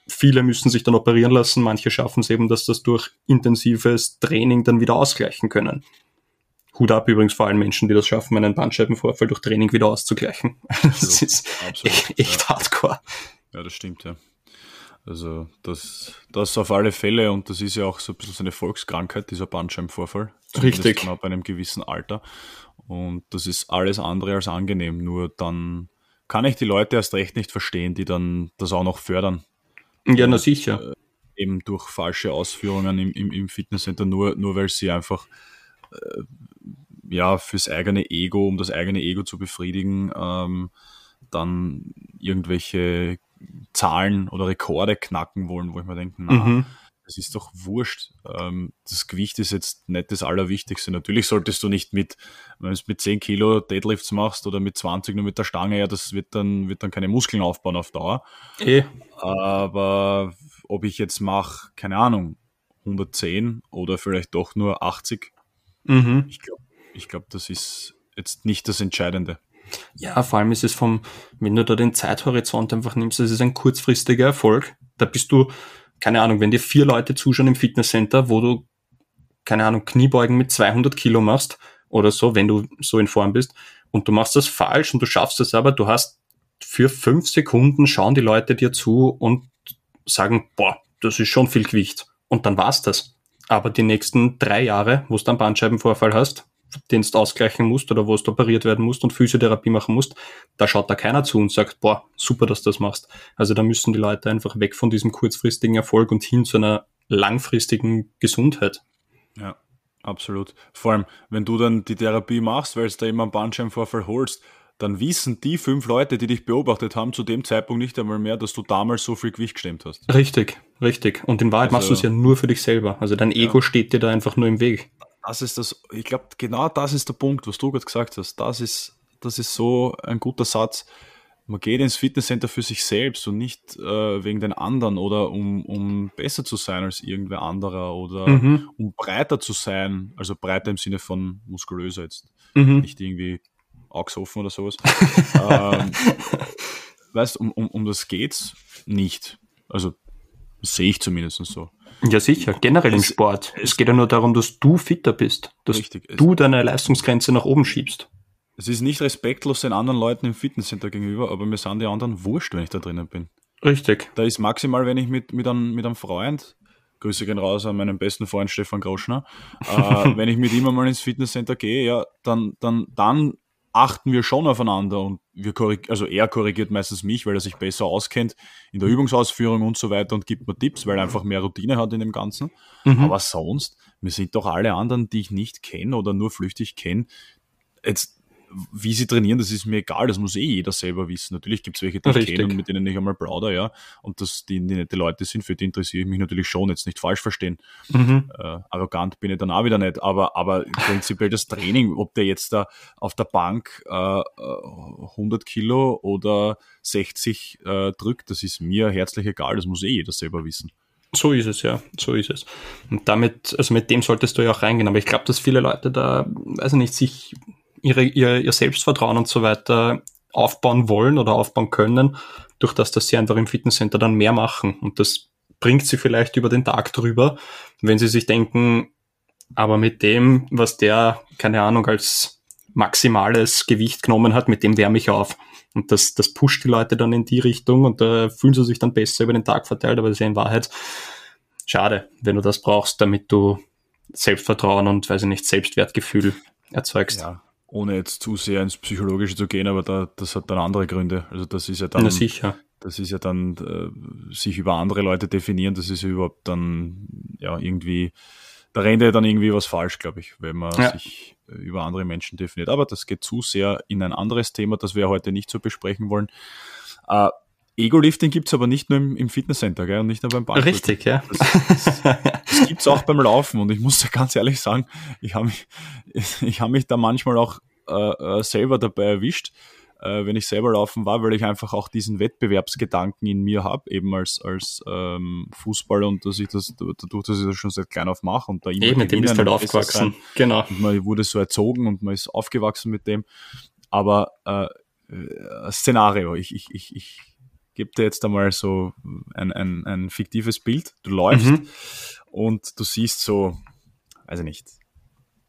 viele müssen sich dann operieren lassen. Manche schaffen es eben, dass das durch intensives Training dann wieder ausgleichen können. Hut ab übrigens vor allen Menschen, die das schaffen, einen Bandscheibenvorfall durch Training wieder auszugleichen. Das Absolut, ist absolut, echt, echt ja. hardcore. Ja, das stimmt, ja. Also das, das auf alle Fälle und das ist ja auch so ein bisschen so eine Volkskrankheit, dieser Bandscheibenvorfall. Richtig. Ab einem gewissen Alter. Und das ist alles andere als angenehm. Nur dann kann ich die Leute erst recht nicht verstehen, die dann das auch noch fördern. Ja, na sicher. Eben durch falsche Ausführungen im, im, im Fitnesscenter, nur, nur weil sie einfach äh, ja fürs eigene Ego, um das eigene Ego zu befriedigen, ähm, dann irgendwelche Zahlen oder Rekorde knacken wollen, wo ich mir denke, na, Mhm. das ist doch wurscht. Ähm, das Gewicht ist jetzt nicht das Allerwichtigste. Natürlich solltest du nicht mit, wenn du mit 10 Kilo Deadlifts machst oder mit 20 nur mit der Stange, ja, das wird dann, wird dann keine Muskeln aufbauen auf Dauer. Eh, Aber ob ich jetzt mache, keine Ahnung, 110 oder vielleicht doch nur 80, mhm. ich glaube, ich glaub, das ist jetzt nicht das Entscheidende. Ja, vor allem ist es vom, wenn du da den Zeithorizont einfach nimmst, das ist ein kurzfristiger Erfolg. Da bist du, keine Ahnung, wenn dir vier Leute zuschauen im Fitnesscenter, wo du, keine Ahnung, Kniebeugen mit 200 Kilo machst oder so, wenn du so in Form bist und du machst das falsch und du schaffst es aber, du hast für fünf Sekunden schauen die Leute dir zu und sagen, boah, das ist schon viel Gewicht. Und dann war's das. Aber die nächsten drei Jahre, wo du einen Bandscheibenvorfall hast, den du ausgleichen musst oder wo du operiert werden musst und Physiotherapie machen musst, da schaut da keiner zu und sagt, boah, super, dass du das machst. Also da müssen die Leute einfach weg von diesem kurzfristigen Erfolg und hin zu einer langfristigen Gesundheit. Ja, absolut. Vor allem, wenn du dann die Therapie machst, weil du da immer einen Bandscheibenvorfall holst, dann wissen die fünf Leute, die dich beobachtet haben, zu dem Zeitpunkt nicht einmal mehr, dass du damals so viel Gewicht gestemmt hast. Richtig, richtig. Und in Wahrheit machst du Also- es ja nur für dich selber. Also dein Ego steht dir da einfach nur im Weg. Das ist das, ich glaube, genau das ist der Punkt, was du gerade gesagt hast. Das ist, das ist so ein guter Satz. Man geht ins Fitnesscenter für sich selbst und nicht äh, wegen den anderen oder um, um besser zu sein als irgendwer anderer oder Mhm. um breiter zu sein, also breiter im Sinne von muskulöser jetzt, Mhm. nicht irgendwie Augsoffen oder sowas. ähm, weißt um, um, um das geht's nicht. Also sehe ich zumindest so. Ja, sicher. Generell im Es- Sport. Es geht ja nur darum, dass du fitter bist. Dass Richtig. Es- du deine Leistungsgrenze nach oben schiebst. Es ist nicht respektlos den anderen Leuten im Fitnesscenter gegenüber, aber mir sind die anderen wurscht, wenn ich da drinnen bin. Richtig. Da ist maximal, wenn ich mit, mit, einem, mit einem Freund, Grüße gehen raus an meinen besten Freund Stefan Groschner, äh, wenn ich mit ihm einmal ins Fitnesscenter gehe, ja, dann, dann, dann achten wir schon aufeinander und wir also er korrigiert meistens mich, weil er sich besser auskennt in der Übungsausführung und so weiter und gibt mir Tipps, weil er einfach mehr Routine hat in dem Ganzen. Mhm. Aber sonst, wir sind doch alle anderen, die ich nicht kenne oder nur flüchtig kenne, jetzt wie sie trainieren, das ist mir egal, das muss eh jeder selber wissen. Natürlich gibt es welche, die ich kenne und mit denen ich einmal plauder, ja. Und dass die, die nette Leute sind, für die interessiere ich mich natürlich schon, jetzt nicht falsch verstehen. Mhm. Äh, arrogant bin ich dann auch wieder nicht, aber, aber prinzipiell das Training, ob der jetzt da auf der Bank äh, äh, 100 Kilo oder 60 äh, drückt, das ist mir herzlich egal, das muss eh jeder selber wissen. So ist es, ja. So ist es. Und damit, also mit dem solltest du ja auch reingehen. Aber ich glaube, dass viele Leute da, weiß ich nicht, sich ihre, ihr, ihr Selbstvertrauen und so weiter aufbauen wollen oder aufbauen können, durch das, dass sie einfach im Fitnesscenter dann mehr machen. Und das bringt sie vielleicht über den Tag drüber, wenn sie sich denken, aber mit dem, was der, keine Ahnung, als maximales Gewicht genommen hat, mit dem wärme ich auf. Und das, das pusht die Leute dann in die Richtung und da fühlen sie sich dann besser über den Tag verteilt, aber das ist ja in Wahrheit schade, wenn du das brauchst, damit du Selbstvertrauen und, weiß ich nicht, Selbstwertgefühl erzeugst. Ja, ohne jetzt zu sehr ins Psychologische zu gehen, aber da, das hat dann andere Gründe. Also das ist ja dann, sicher. das ist ja dann äh, sich über andere Leute definieren, das ist ja überhaupt dann ja irgendwie, da rennt ja dann irgendwie was falsch, glaube ich, wenn man Ja. sich äh, über andere Menschen definiert. Aber das geht zu sehr in ein anderes Thema, das wir heute nicht so besprechen wollen. Äh, Ego-Lifting gibt's aber nicht nur im, im Fitnesscenter, gell, und nicht nur beim Bankdrücken. Richtig, ja. Das gibt's auch beim Laufen und ich muss ja ganz ehrlich sagen, ich habe mich, ich hab mich da manchmal auch äh, äh, selber dabei erwischt, äh, wenn ich selber laufen war, weil ich einfach auch diesen Wettbewerbsgedanken in mir habe, eben als, als ähm, Fußballer und dass ich das, dadurch, dass ich das schon seit klein auf mache und da immer Eben, mit dem bist halt aufgewachsen. Genau. Und man wurde so erzogen und man ist aufgewachsen mit dem. Aber äh, äh Szenario, ich, ich, ich, ich gebe dir jetzt einmal so ein, ein, ein fiktives Bild. Du läufst mhm. und du siehst so, also nicht,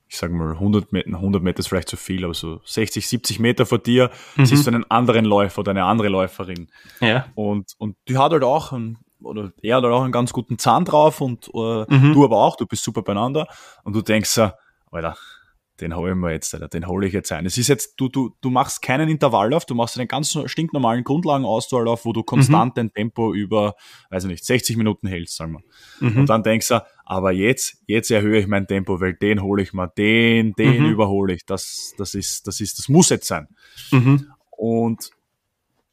ich sage mal 100 Meter, 100 Meter ist vielleicht zu viel, aber so 60, 70 Meter vor dir mhm. siehst du einen anderen Läufer oder eine andere Läuferin. Ja. Und, und die hat halt auch einen, oder er hat halt auch einen ganz guten Zahn drauf und uh, mhm. du aber auch, du bist super beieinander und du denkst so, Alter, den holen wir jetzt, Alter, den hole ich jetzt ein. Es ist jetzt, du, du, du machst keinen Intervalllauf, du machst einen ganz stinknormalen Grundlagenausdauerlauf, wo du konstant mhm. dein Tempo über, weiß ich nicht, 60 Minuten hältst, sagen wir. Mhm. Und dann denkst du, aber jetzt, jetzt erhöhe ich mein Tempo, weil den hole ich mal, den, den mhm. überhole ich. Das, das ist, das ist, das muss jetzt sein. Mhm. Und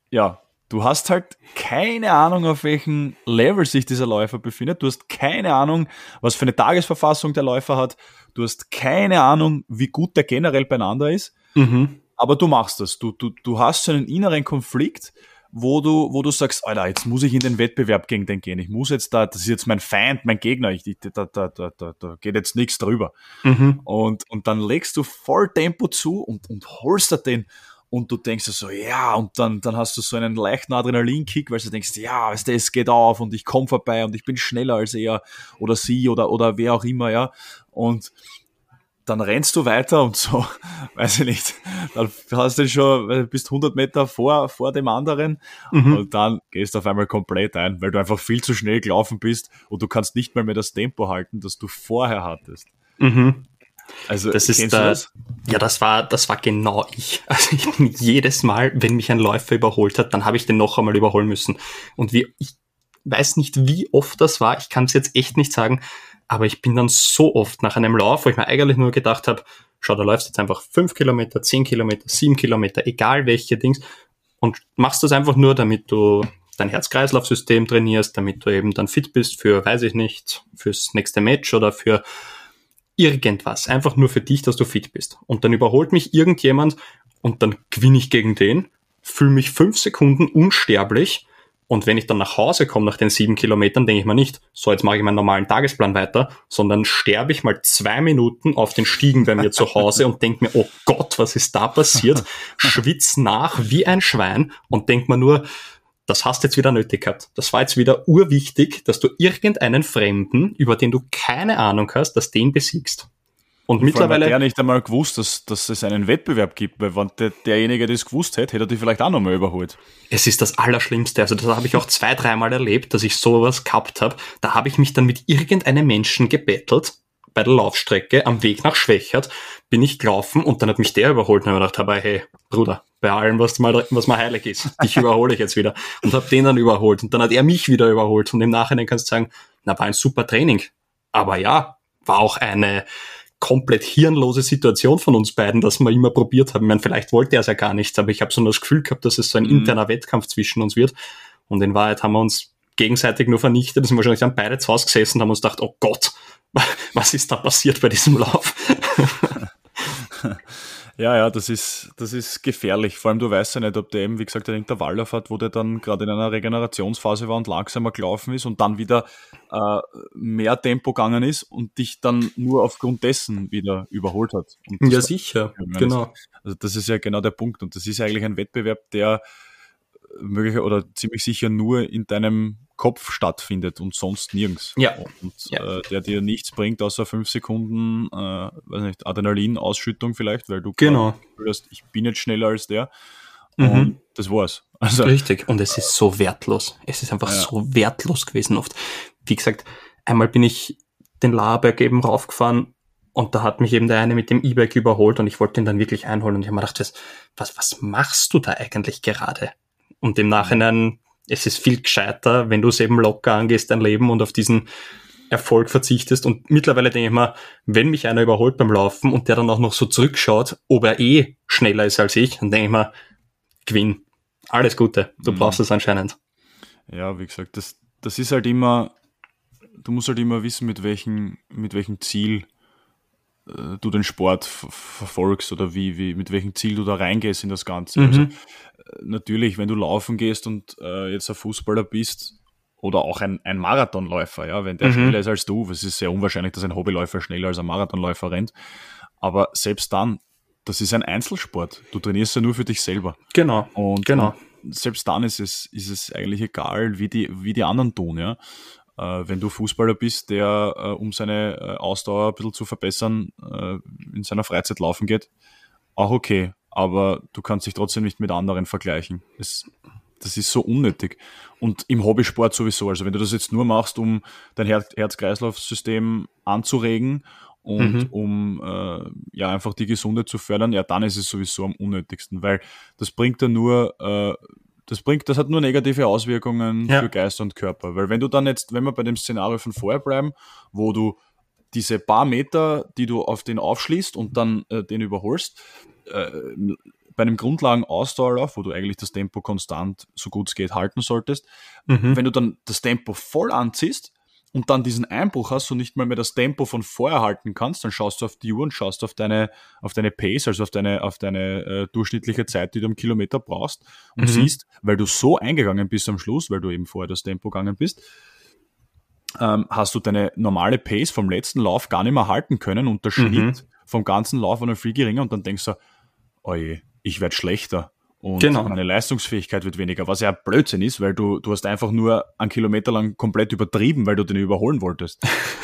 ja, du hast halt keine Ahnung, auf welchem Level sich dieser Läufer befindet. Du hast keine Ahnung, was für eine Tagesverfassung der Läufer hat. Du hast keine Ahnung, wie gut der generell beieinander ist. Mhm. Aber du machst das. Du, du, du hast so einen inneren Konflikt, wo du, wo du sagst, Alter, jetzt muss ich in den Wettbewerb gegen den gehen. Ich muss jetzt da, das ist jetzt mein Feind, mein Gegner. Ich, da, da, da, da, da geht jetzt nichts drüber. Mhm. Und, und dann legst du voll Tempo zu und, und holst da den und du denkst so, ja, und dann, dann hast du so einen leichten Adrenalinkick, weil du denkst, ja, weißt du, es geht auf und ich komme vorbei und ich bin schneller als er oder sie oder, oder wer auch immer, ja. Und dann rennst du weiter und so, weiß ich nicht, dann hast du schon, bist 100 Meter vor, vor dem anderen mhm. und dann gehst du auf einmal komplett ein, weil du einfach viel zu schnell gelaufen bist und du kannst nicht mal mehr das Tempo halten, das du vorher hattest. Mhm. Also das ist da, das? ja, das war das war genau ich. Also ich bin jedes Mal, wenn mich ein Läufer überholt hat, dann habe ich den noch einmal überholen müssen. Und wie ich weiß nicht, wie oft das war. Ich kann es jetzt echt nicht sagen, aber ich bin dann so oft nach einem Lauf, wo ich mir eigentlich nur gedacht habe, schau, da läufst jetzt einfach fünf Kilometer, zehn Kilometer, sieben Kilometer, egal welche Dings, und machst das einfach nur, damit du dein Herz-Kreislauf-System trainierst, damit du eben dann fit bist für, weiß ich nicht, fürs nächste Match oder für irgendwas, einfach nur für dich, dass du fit bist. Und dann überholt mich irgendjemand und dann gewinne ich gegen den, fühle mich fünf Sekunden unsterblich und wenn ich dann nach Hause komme nach den sieben Kilometern, denke ich mir nicht, so jetzt mache ich meinen normalen Tagesplan weiter, sondern sterbe ich mal zwei Minuten auf den Stiegen bei mir zu Hause und denke mir, oh Gott, was ist da passiert? Schwitz nach wie ein Schwein und denk mir nur, das hast du jetzt wieder nötig gehabt. Das war jetzt wieder urwichtig, dass du irgendeinen Fremden, über den du keine Ahnung hast, dass den besiegst. Und, und mittlerweile. Hat der nicht einmal gewusst, dass, dass es einen Wettbewerb gibt, weil wenn der, derjenige das gewusst hätte, hätte er die vielleicht auch nochmal überholt. Es ist das Allerschlimmste. Also, das habe ich auch zwei, dreimal erlebt, dass ich sowas gehabt habe. Da habe ich mich dann mit irgendeinem Menschen gebettelt bei der Laufstrecke am Weg nach Schwächert bin ich gelaufen und dann hat mich der überholt und habe gedacht, aber hey, Bruder, bei allem, was mal, was mal heilig ist, dich überhole ich jetzt wieder. Und habe den dann überholt und dann hat er mich wieder überholt und im Nachhinein kannst du sagen, na, war ein super Training. Aber ja, war auch eine komplett hirnlose Situation von uns beiden, dass wir immer probiert haben. Ich meine, vielleicht wollte er es ja gar nicht, aber ich habe so das Gefühl gehabt, dass es so ein mhm. interner Wettkampf zwischen uns wird. Und in Wahrheit haben wir uns gegenseitig nur vernichtet. Das sind wahrscheinlich dann beide zu Hause gesessen und haben uns gedacht, oh Gott, was ist da passiert bei diesem Lauf? Ja, ja, das ist, das ist gefährlich. Vor allem, du weißt ja nicht, ob der eben, wie gesagt, einen Intervalllauf hat, wo der dann gerade in einer Regenerationsphase war und langsamer gelaufen ist und dann wieder äh, mehr Tempo gegangen ist und dich dann nur aufgrund dessen wieder überholt hat. ja, sicher, genau. Also das ist ja genau der Punkt. Und das ist eigentlich ein Wettbewerb, der möglich oder ziemlich sicher nur in deinem Kopf stattfindet und sonst nirgends. Ja. Und ja. Äh, der dir nichts bringt, außer fünf Sekunden, äh, weiß nicht, Adrenalin-Ausschüttung vielleicht, weil du genau. hörst, ich bin jetzt schneller als der. Mhm. Und das war's. Also, Richtig. Und es ist so wertlos. Es ist einfach ja. so wertlos gewesen oft. Wie gesagt, einmal bin ich den Laberg eben raufgefahren und da hat mich eben der eine mit dem E-Bike überholt und ich wollte ihn dann wirklich einholen und ich habe mir gedacht, was, was machst du da eigentlich gerade? Und im Nachhinein es ist viel gescheiter, wenn du es eben locker angehst, dein Leben und auf diesen Erfolg verzichtest. Und mittlerweile denke ich mal, wenn mich einer überholt beim Laufen und der dann auch noch so zurückschaut, ob er eh schneller ist als ich, dann denke ich mal, Gewinn. Alles Gute. Du mhm. brauchst es anscheinend. Ja, wie gesagt, das, das ist halt immer, du musst halt immer wissen, mit welchem, mit welchem Ziel äh, du den Sport verfolgst oder wie, wie, mit welchem Ziel du da reingehst in das Ganze. Mhm. Also, natürlich, wenn du laufen gehst und äh, jetzt ein Fußballer bist oder auch ein, ein Marathonläufer, ja, wenn der mhm. schneller ist als du, es ist sehr unwahrscheinlich, dass ein Hobbyläufer schneller als ein Marathonläufer rennt. Aber selbst dann, das ist ein Einzelsport. Du trainierst ja nur für dich selber. Genau. Und, genau. Und selbst dann ist es, ist es eigentlich egal, wie die, wie die anderen tun, ja. Äh, wenn du Fußballer bist, der, äh, um seine äh, Ausdauer ein bisschen zu verbessern, in seiner Freizeit laufen geht, auch okay. Aber du kannst dich trotzdem nicht mit anderen vergleichen. Es, das ist so unnötig. Und im Hobbysport sowieso. Also wenn du das jetzt nur machst, um dein Herz-Kreislauf-System anzuregen und mhm. um äh, ja einfach die Gesundheit zu fördern, ja, dann ist es sowieso am unnötigsten, weil das bringt ja nur, äh, das bringt, das hat nur negative Auswirkungen ja. für Geist und Körper. Weil wenn du dann jetzt, wenn wir bei dem Szenario von vorher bleiben, wo du diese paar Meter, die du auf den aufschließt und dann äh, den überholst, äh, bei einem Grundlagen-Ausdauerlauf, wo du eigentlich das Tempo konstant, so gut es geht, halten solltest, mhm. wenn du dann das Tempo voll anziehst, und dann diesen Einbruch hast und nicht mal mehr das Tempo von vorher halten kannst, dann schaust du auf die Uhr und schaust auf deine, auf deine Pace, also auf deine, auf deine äh, durchschnittliche Zeit, die du am Kilometer brauchst und mhm. siehst, weil du so eingegangen bist am Schluss, weil du eben vorher das Tempo gegangen bist, ähm, hast du deine normale Pace vom letzten Lauf gar nicht mehr halten können und der Schnitt mhm. vom ganzen Lauf war noch viel geringer und dann denkst du, oje, ich werde schlechter und genau. meine Leistungsfähigkeit wird weniger, was ja Blödsinn ist, weil du, du hast einfach nur einen Kilometer lang komplett übertrieben, weil du den überholen wolltest.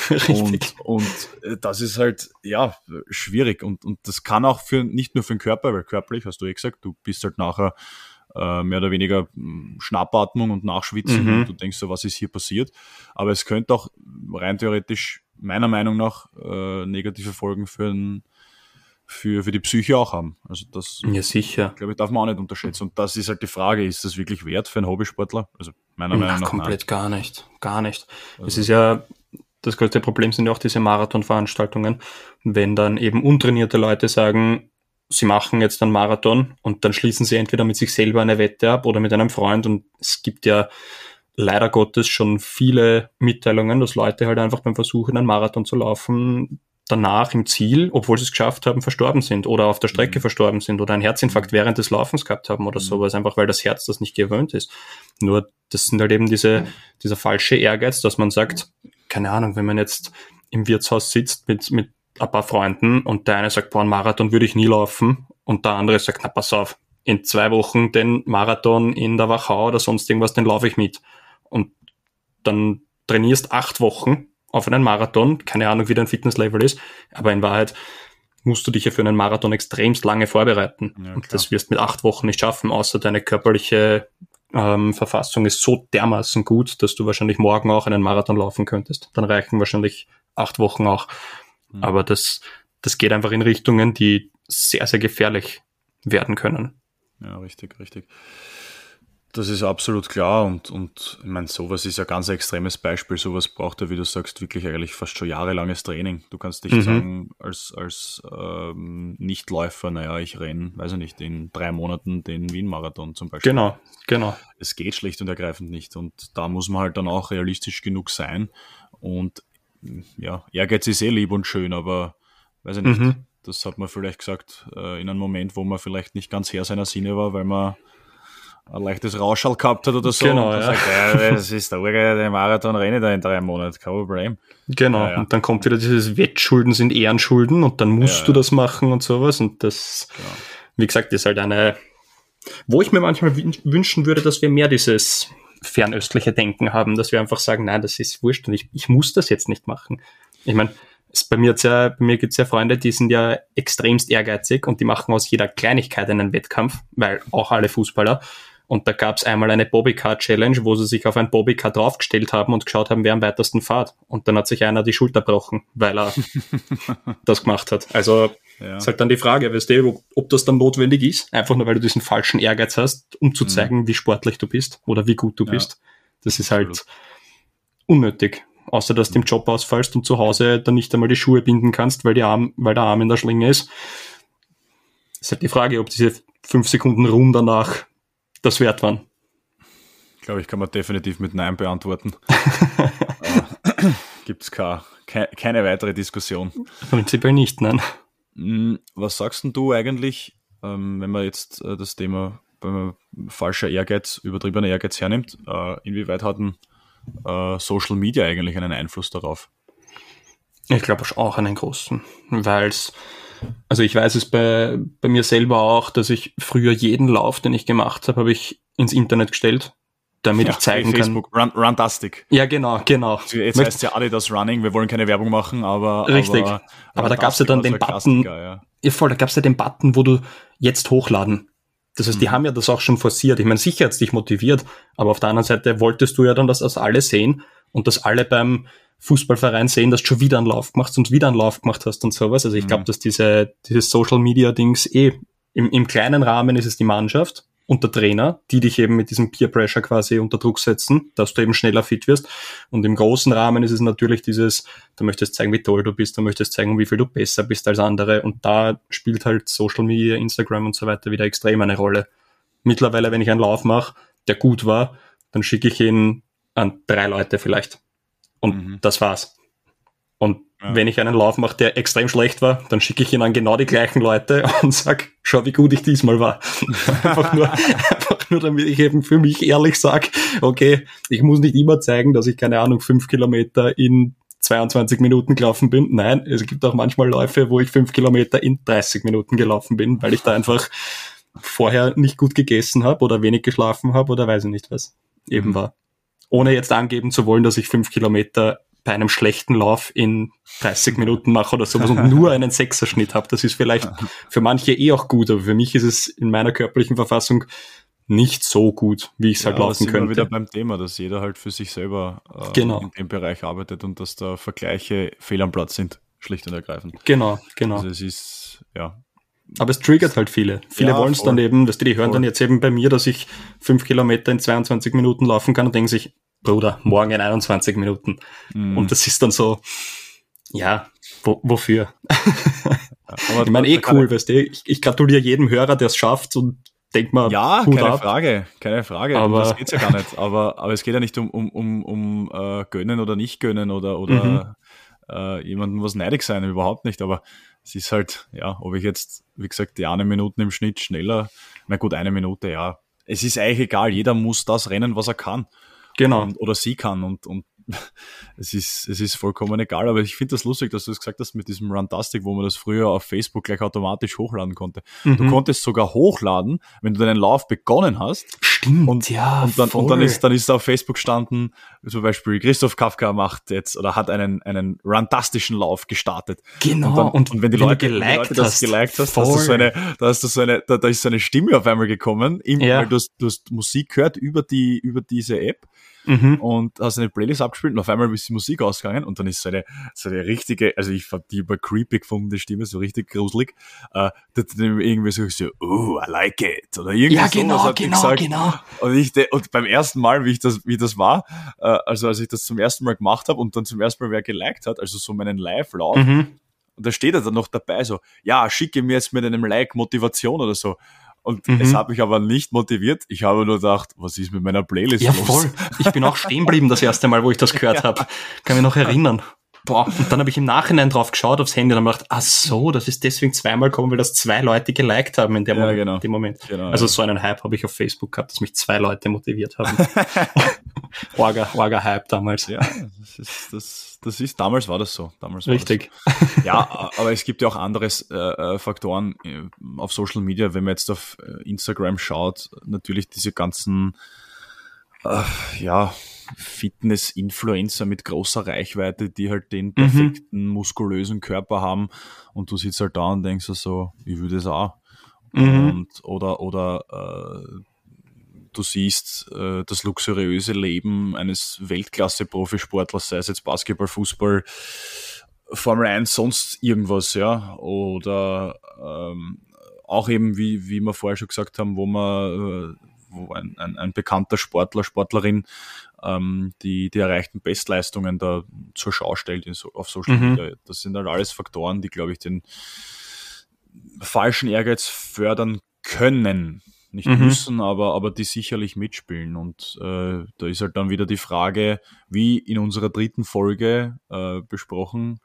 und, und äh, das ist halt, ja, schwierig und, und das kann auch für, nicht nur für den Körper, weil körperlich, hast du eh gesagt, du bist halt nachher äh, mehr oder weniger hm, Schnappatmung und Nachschwitzen mhm. und du denkst so, was ist hier passiert? Aber es könnte auch rein theoretisch meiner Meinung nach äh, negative Folgen für einen für, für die Psyche auch haben. Also das, ja, sicher. glaube ich, darf man auch nicht unterschätzen. Und das ist halt die Frage, ist das wirklich wert für einen Hobbysportler? Also meiner Meinung nach. Komplett nein. gar nicht. Gar nicht. Also. Es ist ja, das größte Problem sind ja auch diese Marathonveranstaltungen. Wenn dann eben untrainierte Leute sagen, sie machen jetzt einen Marathon und dann schließen sie entweder mit sich selber eine Wette ab oder mit einem Freund und es gibt ja leider Gottes schon viele Mitteilungen, dass Leute halt einfach beim Versuch, einen Marathon zu laufen, danach im Ziel, obwohl sie es geschafft haben, verstorben sind oder auf der Strecke mhm. verstorben sind oder einen Herzinfarkt mhm. während des Laufens gehabt haben oder mhm. sowas, einfach weil das Herz das nicht gewöhnt ist. Nur das sind halt eben diese, dieser falsche Ehrgeiz, dass man sagt, keine Ahnung, wenn man jetzt im Wirtshaus sitzt mit, mit ein paar Freunden und der eine sagt, boah, einen Marathon würde ich nie laufen und der andere sagt, na pass auf, in zwei Wochen den Marathon in der Wachau oder sonst irgendwas, den laufe ich mit. Und dann trainierst acht Wochen auf einen Marathon, keine Ahnung, wie dein Fitnesslevel ist, aber in Wahrheit musst du dich ja für einen Marathon extremst lange vorbereiten. Ja, und das wirst mit acht Wochen nicht schaffen, außer deine körperliche ähm, Verfassung ist so dermaßen gut, dass du wahrscheinlich morgen auch einen Marathon laufen könntest. Dann reichen wahrscheinlich acht Wochen auch. Mhm. Aber das, das geht einfach in Richtungen, die sehr, sehr gefährlich werden können. Ja, richtig, richtig. Das ist absolut klar und, und ich meine, sowas ist ja ganz ein extremes Beispiel. Sowas braucht ja, wie du sagst, wirklich eigentlich fast schon jahrelanges Training. Du kannst nicht mhm. sagen, als, als ähm, Nichtläufer, naja, ich renne, weiß ich nicht, in drei Monaten den Wien-Marathon zum Beispiel. Genau, genau. Es geht schlicht und ergreifend nicht. Und da muss man halt dann auch realistisch genug sein. Und ja, Ehrgeiz ist eh lieb und schön, aber weiß ich nicht. Mhm. Das hat man vielleicht gesagt äh, in einem Moment, wo man vielleicht nicht ganz Herr seiner Sinne war, weil man ein leichtes Rauschall gehabt hat oder so. Genau, ja. Sagt, ja. Das ist der Urge, der Marathon renne da in drei Monaten, kein Problem. Genau, ja, und dann kommt wieder dieses Wettschulden sind Ehrenschulden und dann musst du das machen und sowas und das, genau. wie gesagt, ist halt eine, wo ich mir manchmal wünschen würde, dass wir mehr dieses fernöstliche Denken haben, dass wir einfach sagen, nein, das ist wurscht und ich, ich muss das jetzt nicht machen. Ich meine, bei mir, ja, bei mir gibt's ja Freunde, die sind ja extremst ehrgeizig und die machen aus jeder Kleinigkeit einen Wettkampf, weil auch alle Fußballer. Und da gab es einmal eine Bobbycar-Challenge, wo sie sich auf ein Bobbycar draufgestellt haben und geschaut haben, wer am weitesten fährt. Und dann hat sich einer die Schulter gebrochen, weil er das gemacht hat. Also ja. ist halt dann die Frage, weißt du, ob das dann notwendig ist, einfach nur weil du diesen falschen Ehrgeiz hast, um zu mhm. zeigen, wie sportlich du bist oder wie gut du ja. bist. Das ist halt unnötig. Außer dass du im Job ausfallst und zu Hause dann nicht einmal die Schuhe binden kannst, weil, Arm, weil der Arm in der Schlinge ist. Ist halt die Frage, ob diese fünf Sekunden Ruhm danach das wert waren? Ich glaube, ich kann man definitiv mit Nein beantworten. gibt es keine, keine weitere Diskussion. Prinzipiell nicht, nein. Hm, was sagst denn du eigentlich, ähm, wenn man jetzt äh, das Thema falscher Ehrgeiz, übertriebener Ehrgeiz hernimmt, äh, inwieweit hat ein äh, Social Media eigentlich einen Einfluss darauf? Ich glaube auch einen großen, weil es, also ich weiß es bei, bei mir selber auch, dass ich früher jeden Lauf, den ich gemacht habe, habe ich ins Internet gestellt, damit ja, ich zeigen Facebook, kann. Run, Runtastic. Ja, genau, genau. Jetzt heißt ja alle das Running, wir wollen keine Werbung machen, aber. Richtig. Aber, aber da gab es ja dann den Button. Ja. ja. voll, da gab es ja den Button, wo du jetzt hochladen. Das heißt, die mhm. haben ja das auch schon forciert. Ich meine, sicher hat's dich motiviert, aber auf der anderen Seite wolltest du ja dann, dass das alle sehen und dass alle beim Fußballverein sehen, dass du schon wieder einen Lauf gemacht und wieder einen Lauf gemacht hast und sowas. Also ich mhm. glaube, dass diese, dieses Social Media Dings eh im, im kleinen Rahmen ist es die Mannschaft und der Trainer, die dich eben mit diesem Peer Pressure quasi unter Druck setzen, dass du eben schneller fit wirst. Und im großen Rahmen ist es natürlich dieses, du möchtest zeigen, wie toll du bist, du möchtest zeigen, wie viel du besser bist als andere. Und da spielt halt Social Media, Instagram und so weiter wieder extrem eine Rolle. Mittlerweile, wenn ich einen Lauf mache, der gut war, dann schicke ich ihn an drei Leute vielleicht. Und mhm. das war's. Und ja. wenn ich einen Lauf mache, der extrem schlecht war, dann schicke ich ihn an genau die gleichen Leute und sag, schau, wie gut ich diesmal war. einfach, nur, einfach nur, damit ich eben für mich ehrlich sag, okay, ich muss nicht immer zeigen, dass ich, keine Ahnung, fünf Kilometer in 22 Minuten gelaufen bin. Nein, es gibt auch manchmal Läufe, wo ich fünf Kilometer in 30 Minuten gelaufen bin, weil ich da einfach vorher nicht gut gegessen habe oder wenig geschlafen habe oder weiß ich nicht was eben mhm. war. Ohne jetzt angeben zu wollen, dass ich fünf Kilometer bei einem schlechten Lauf in 30 Minuten mache oder sowas und nur einen Sechserschnitt habe. Das ist vielleicht für manche eh auch gut, aber für mich ist es in meiner körperlichen Verfassung nicht so gut, wie ich es halt ja, halt laufen könnte. wieder beim Thema, dass jeder halt für sich selber äh, genau. in dem Bereich arbeitet und dass da Vergleiche fehl am Platz sind, schlicht und ergreifend. Genau, genau. Also es ist, ja. Aber es triggert halt viele. Viele ja, wollen es dann eben, dass die, die hören voll. dann jetzt eben bei mir, dass ich fünf Kilometer in 22 Minuten laufen kann und denken sich, Bruder, morgen in 21 Minuten. Mm. Und das ist dann so, ja, wo, wofür? Aber ich meine, eh cool, weißt du, ich, ich gratuliere jedem Hörer, der es schafft und denk mal, ja, keine ab. Frage, keine Frage. Aber um das geht's ja gar nicht. Aber, aber es geht ja nicht um, um, um, um äh, gönnen oder nicht gönnen oder, oder mhm. äh, jemandem was neidig sein, überhaupt nicht. Aber es ist halt, ja, ob ich jetzt, wie gesagt, die eine Minute im Schnitt schneller, na gut, eine Minute, ja. Es ist eigentlich egal, jeder muss das rennen, was er kann. Genau. Und, oder sie kann und, und es ist, es ist vollkommen egal, aber ich finde das lustig, dass du es das gesagt hast mit diesem Runtastic, wo man das früher auf Facebook gleich automatisch hochladen konnte. Mhm. Du konntest sogar hochladen, wenn du deinen Lauf begonnen hast. Stimmt, und, ja. Und dann, voll. und dann ist, dann ist auf Facebook standen, zum Beispiel Christoph Kafka macht jetzt oder hat einen, einen rundastischen Lauf gestartet. Genau. Und, dann, und, und wenn die wenn Leute, wenn die Leute das geliked hast, hast du so eine, da hast du so eine, da, da ist so eine Stimme auf einmal gekommen, im, ja. weil du hast, du hast Musik gehört über die, über diese App mhm. und hast eine Playlist abgespielt und auf einmal ist die Musik ausgegangen und dann ist so eine, so eine richtige, also ich fand die über creepy gefunden, die Stimme, so richtig gruselig, äh, irgendwie so, so, oh, I like it, oder irgendwie ja, genau, hat genau, gesagt. genau. Und ich, und beim ersten Mal, wie ich das, wie das war, äh, also als ich das zum ersten Mal gemacht habe und dann zum ersten Mal wer geliked hat, also so meinen Live-Lauf, mhm. und da steht er dann noch dabei so, ja, schicke mir jetzt mit einem Like Motivation oder so. Und mhm. es hat mich aber nicht motiviert. Ich habe nur gedacht, was ist mit meiner Playlist ja, los? voll. Ich bin auch stehen geblieben das erste Mal, wo ich das gehört ja. habe. Kann mich noch erinnern. Boah, und dann habe ich im Nachhinein drauf geschaut aufs Handy und dann gedacht, ach so, das ist deswegen zweimal gekommen, weil das zwei Leute geliked haben in dem, ja, Moment, genau. dem Moment. Genau, also ja. so einen Hype habe ich auf Facebook gehabt, dass mich zwei Leute motiviert haben. Orga, Orga Hype damals. Ja, das ist, das, das ist, damals war das so. Damals Richtig. So. Ja, aber es gibt ja auch andere äh, äh, Faktoren äh, auf Social Media, wenn man jetzt auf äh, Instagram schaut, natürlich diese ganzen, äh, ja, Fitness-Influencer mit großer Reichweite, die halt den mhm. perfekten, mhm. muskulösen Körper haben und du sitzt halt da und denkst so, ich würde es auch. Mhm. Und, oder oder äh, du siehst äh, das luxuriöse Leben eines Weltklasse-Profisportlers, sei es jetzt Basketball, Fußball, Formel 1, sonst irgendwas, ja. Oder ähm, auch eben, wie, wie wir vorher schon gesagt haben, wo man äh, wo ein, ein, ein bekannter Sportler, Sportlerin ähm, die, die erreichten Bestleistungen da zur Schau stellt in auf Social mhm. Media. Das sind halt alles Faktoren, die, glaube ich, den falschen Ehrgeiz fördern können. nicht mhm. müssen, aber, aber die sicherlich mitspielen. Und äh, da ist halt dann wieder die Frage, wie in unserer dritten Folge äh, besprochen,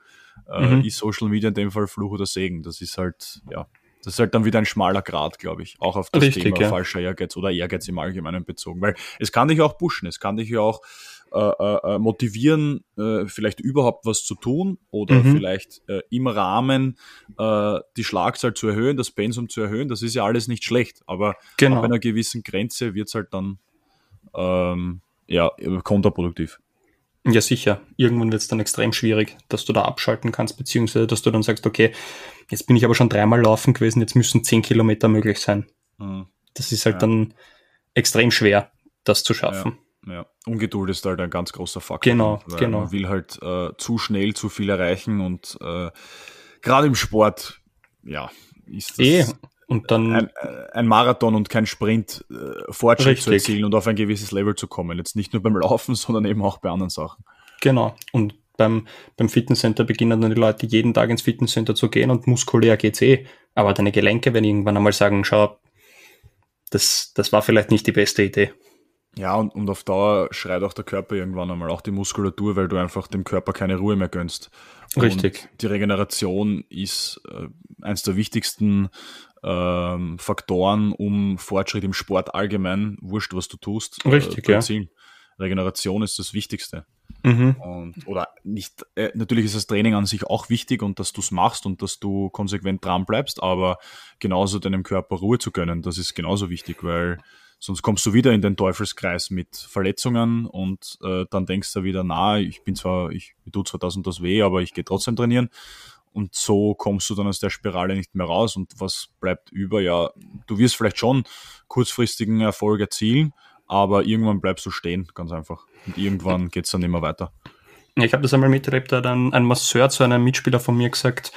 äh, mhm. ist Social Media in dem Fall Fluch oder Segen. Das ist halt, ja, das ist halt dann wieder ein schmaler Grad, glaube ich, auch auf das Richtig, Thema ja. falscher Ehrgeiz oder Ehrgeiz im Allgemeinen bezogen. Weil es kann dich auch pushen, es kann dich ja auch äh, äh, äh, motivieren, äh, vielleicht überhaupt was zu tun oder mhm. vielleicht äh, im Rahmen äh, die Schlagzahl zu erhöhen, das Pensum zu erhöhen. Das ist ja alles nicht schlecht, aber genau. ab einer gewissen Grenze wird es halt dann ähm, ja, kontraproduktiv. Ja, sicher. Irgendwann wird es dann extrem schwierig, dass du da abschalten kannst, beziehungsweise dass du dann sagst, okay, jetzt bin ich aber schon dreimal laufen gewesen, jetzt müssen zehn Kilometer möglich sein. Mhm. Das ist halt ja. dann extrem schwer, das zu schaffen. Ja. Ja, Ungeduld ist halt ein ganz großer Faktor. Genau, genau. Man will halt äh, zu schnell zu viel erreichen und äh, gerade im Sport, ja, ist das e. und dann ein, ein, Marathon und kein Sprint äh, Fortschritt richtig. zu erzielen und auf ein gewisses Level zu kommen. Jetzt nicht nur beim Laufen, sondern eben auch bei anderen Sachen. Genau. Und beim, beim Fitnesscenter beginnen dann die Leute jeden Tag ins Fitnesscenter zu gehen und muskulär geht's eh. Aber deine Gelenke werden irgendwann einmal sagen, schau, das, das war vielleicht nicht die beste Idee. Ja, und, und auf Dauer schreit auch der Körper irgendwann einmal, auch die Muskulatur, weil du einfach dem Körper keine Ruhe mehr gönnst. Richtig. Und die Regeneration ist äh, eines der wichtigsten ähm, Faktoren, um Fortschritt im Sport allgemein, wurscht, was du tust, äh, Richtig, äh, zu erzielen. Ja. Regeneration ist das Wichtigste. Mhm. Und, oder nicht, äh, natürlich ist das Training an sich auch wichtig und dass du es machst und dass du konsequent dran bleibst, aber genauso deinem Körper Ruhe zu gönnen, das ist genauso wichtig, weil Sonst kommst du wieder in den Teufelskreis mit Verletzungen und äh, dann denkst du wieder, na, ich bin zwar, ich tut zwar das und das weh, aber ich gehe trotzdem trainieren. Und so kommst du dann aus der Spirale nicht mehr raus. Und was bleibt über? Ja, du wirst vielleicht schon kurzfristigen Erfolg erzielen, aber irgendwann bleibst du stehen, ganz einfach. Und irgendwann geht's dann immer weiter. Ich habe das einmal miterlebt, da hat ein, ein Masseur zu einem Mitspieler von mir gesagt,